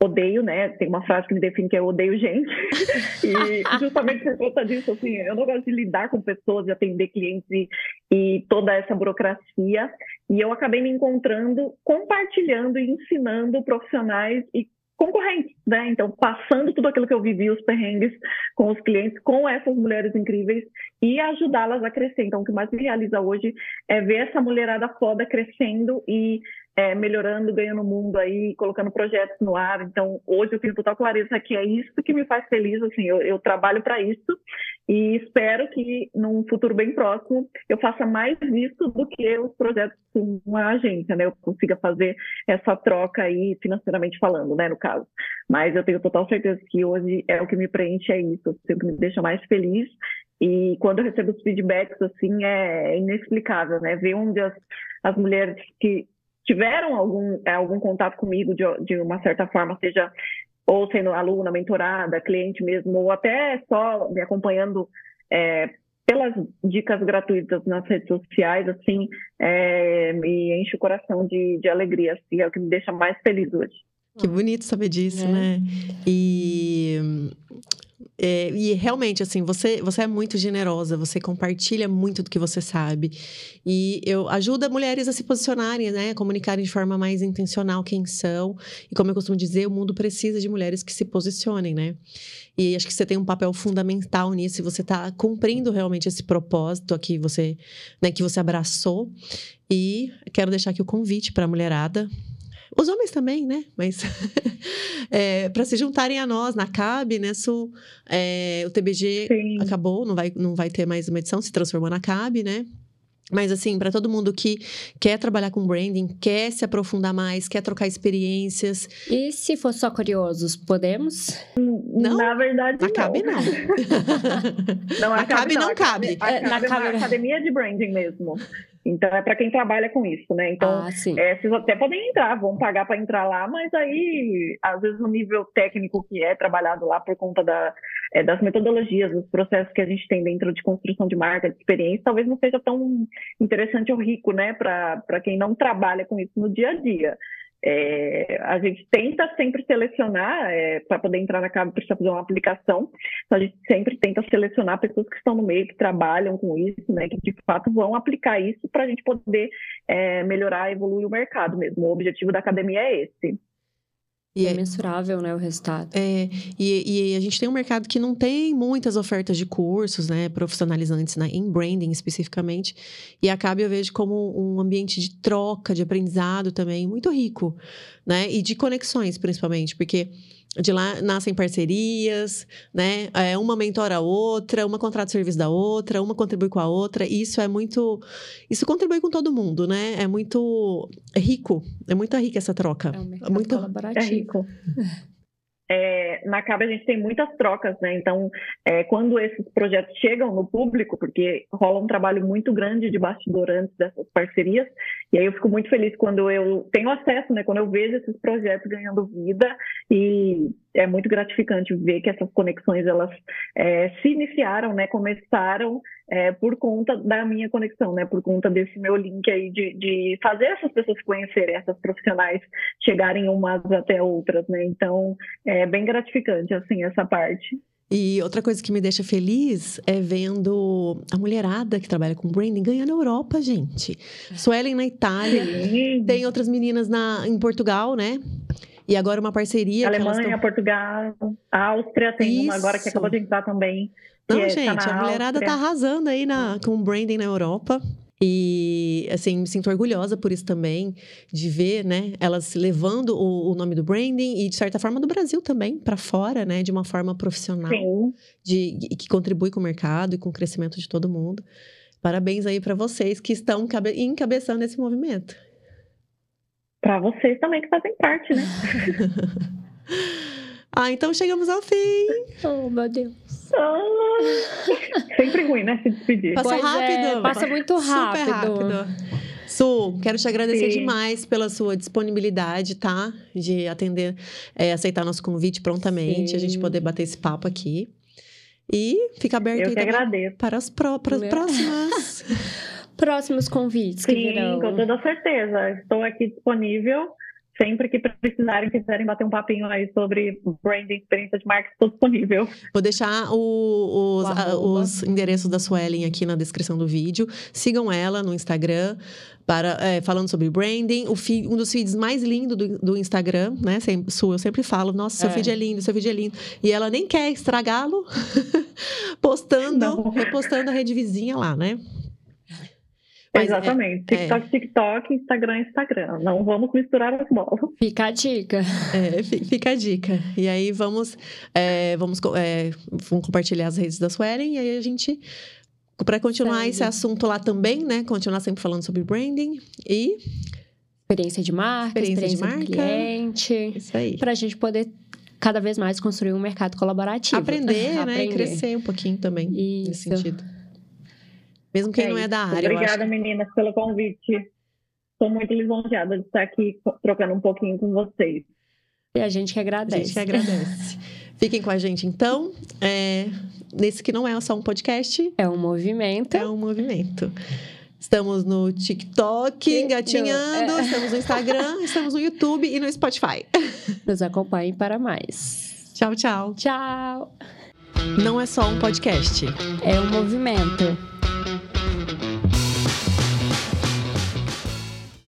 odeio, né? Tem uma frase que me define que é eu odeio gente. e justamente por conta disso, assim, eu não gosto de lidar com pessoas, de atender clientes e, e toda essa burocracia. E eu acabei me encontrando compartilhando e ensinando profissionais e concorrentes, né? Então, passando tudo aquilo que eu vivi, os perrengues com os clientes, com essas mulheres incríveis e ajudá-las a crescer. Então, o que mais me realiza hoje é ver essa mulherada foda crescendo e é, melhorando, ganhando o mundo aí, colocando projetos no ar. Então, hoje eu tenho total clareza que é isso que me faz feliz, assim, eu, eu trabalho para isso e espero que num futuro bem próximo eu faça mais isso do que os projetos com a agência, né? Eu consiga fazer essa troca aí financeiramente falando, né, no caso. Mas eu tenho total certeza que hoje é o que me preenche, é isso, é o que me deixa mais feliz e quando eu recebo os feedbacks, assim, é inexplicável, né? Ver onde as, as mulheres que tiveram algum, é, algum contato comigo de, de uma certa forma, seja ou sendo aluna, mentorada, cliente mesmo, ou até só me acompanhando é, pelas dicas gratuitas nas redes sociais, assim, é, me enche o coração de, de alegria, assim, é o que me deixa mais feliz hoje. Que bonito saber disso, é. né? E é, e realmente, assim, você, você é muito generosa, você compartilha muito do que você sabe. E eu ajuda mulheres a se posicionarem, né? A comunicarem de forma mais intencional quem são. E como eu costumo dizer, o mundo precisa de mulheres que se posicionem, né? E acho que você tem um papel fundamental nisso, e você está cumprindo realmente esse propósito aqui, você, né, que você abraçou. E quero deixar aqui o convite para a mulherada os homens também, né? Mas é, para se juntarem a nós na CAB, né? Su, é, o TBG Sim. acabou, não vai, não vai ter mais uma edição, se transformou na CAB, né? Mas, assim, para todo mundo que quer trabalhar com branding, quer se aprofundar mais, quer trocar experiências. E se for só curiosos, podemos? Não? Na verdade, na CAB, não. não a, CAB não, cabe. A, é, na CAB é academia de branding mesmo. Então é para quem trabalha com isso, né? Então ah, é, vocês até podem entrar, vão pagar para entrar lá, mas aí às vezes o nível técnico que é trabalhado lá por conta da, é, das metodologias, dos processos que a gente tem dentro de construção de marca, de experiência, talvez não seja tão interessante ou rico, né? Para quem não trabalha com isso no dia a dia. É, a gente tenta sempre selecionar, é, para poder entrar na casa precisa fazer uma aplicação, então a gente sempre tenta selecionar pessoas que estão no meio, que trabalham com isso, né, que de fato vão aplicar isso para a gente poder é, melhorar, evoluir o mercado mesmo. O objetivo da academia é esse. E é mensurável, né, o resultado. É, e, e, a gente tem um mercado que não tem muitas ofertas de cursos, né, profissionalizantes, né, em branding especificamente. E acaba eu vejo como um ambiente de troca, de aprendizado também muito rico, né, e de conexões principalmente, porque de lá nascem parcerias, né? É, uma mentora a outra, uma contrata o serviço da outra, uma contribui com a outra. E isso é muito. Isso contribui com todo mundo, né? É muito rico. É muito rica essa troca. É um mercado muito colaborativo. É rico. É, na CAB a gente tem muitas trocas, né? Então, é, quando esses projetos chegam no público, porque rola um trabalho muito grande de bastidor antes dessas parcerias, e aí eu fico muito feliz quando eu tenho acesso, né? Quando eu vejo esses projetos ganhando vida e é muito gratificante ver que essas conexões elas é, se iniciaram, né? Começaram é, por conta da minha conexão, né? Por conta desse meu link aí de, de fazer essas pessoas conhecerem, essas profissionais chegarem umas até outras, né? Então é bem gratificante assim essa parte. E outra coisa que me deixa feliz é vendo a mulherada que trabalha com branding ganhar na Europa, gente. Suelen na Itália, Sim. tem outras meninas na, em Portugal, né? E agora uma parceria. Alemanha, tão... Portugal, Áustria tem Isso. uma agora que acabou de entrar também. Não, é, gente, tá a mulherada Áustria. tá arrasando aí na, com branding na Europa. E, assim, me sinto orgulhosa por isso também, de ver, né, elas levando o, o nome do branding e, de certa forma, do Brasil também para fora, né, de uma forma profissional, Sim. de, que contribui com o mercado e com o crescimento de todo mundo. Parabéns aí para vocês que estão cabe encabeçando esse movimento. Para vocês também que fazem parte, né? ah, então chegamos ao fim. Oh, meu Deus. Ah, sempre ruim, né? Se despedir. Passou Pois é, rápido. passa muito rápido. Super rápido. Su, quero te agradecer Sim. demais pela sua disponibilidade, tá? De atender, é, aceitar nosso convite prontamente, a gente Sim. poder bater esse papo aqui. E fica aberto Eu aí que também agradeço. para as, pró para as Meu. próximas. Próximos convites que Sim, virão. com toda certeza. Estou aqui disponível. Sempre que precisarem, quiserem bater um papinho aí sobre branding, experiência de marca, estou disponível. Vou deixar o- os, a- os endereços da Suelen aqui na descrição do vídeo. Sigam ela no Instagram, para, é, falando sobre branding. O feed- um dos feeds mais lindos do, do Instagram, né? Sem, Su, eu sempre falo, nossa, seu É. feed é lindo, seu feed é lindo. E ela nem quer estragá-lo, postando, Não. repostando a rede vizinha lá, né? Mas é- Exatamente. é. TikTok, TikTok, Instagram, Instagram. Não vamos misturar as bolas. Fica a dica. É, fi- fica a dica. E aí vamos, é, vamos, é, vamos compartilhar as redes da Suelen e aí a gente. Para continuar Segue. esse assunto lá também, né? Continuar sempre falando sobre branding. E Experiência de marca, Experiência de experiência, do marca. cliente. isso aí. Para a gente poder cada vez mais construir um mercado colaborativo. Aprender, né? E Aprender. crescer um pouquinho também nesse Isso. sentido. Mesmo quem É não é da área. Obrigada, acho. meninas, pelo convite. Estou muito lisonjeada de estar aqui trocando um pouquinho com vocês. E a gente que A agradece. gente que agradece. Fiquem com a gente, então. É, nesse que não é só um podcast, É um movimento. é um movimento. Estamos no TikTok, engatinhando, é. estamos no Instagram, estamos no YouTube e no Spotify. Nos acompanhem para mais. Tchau, tchau. Tchau! Não é só um podcast. É um movimento. Música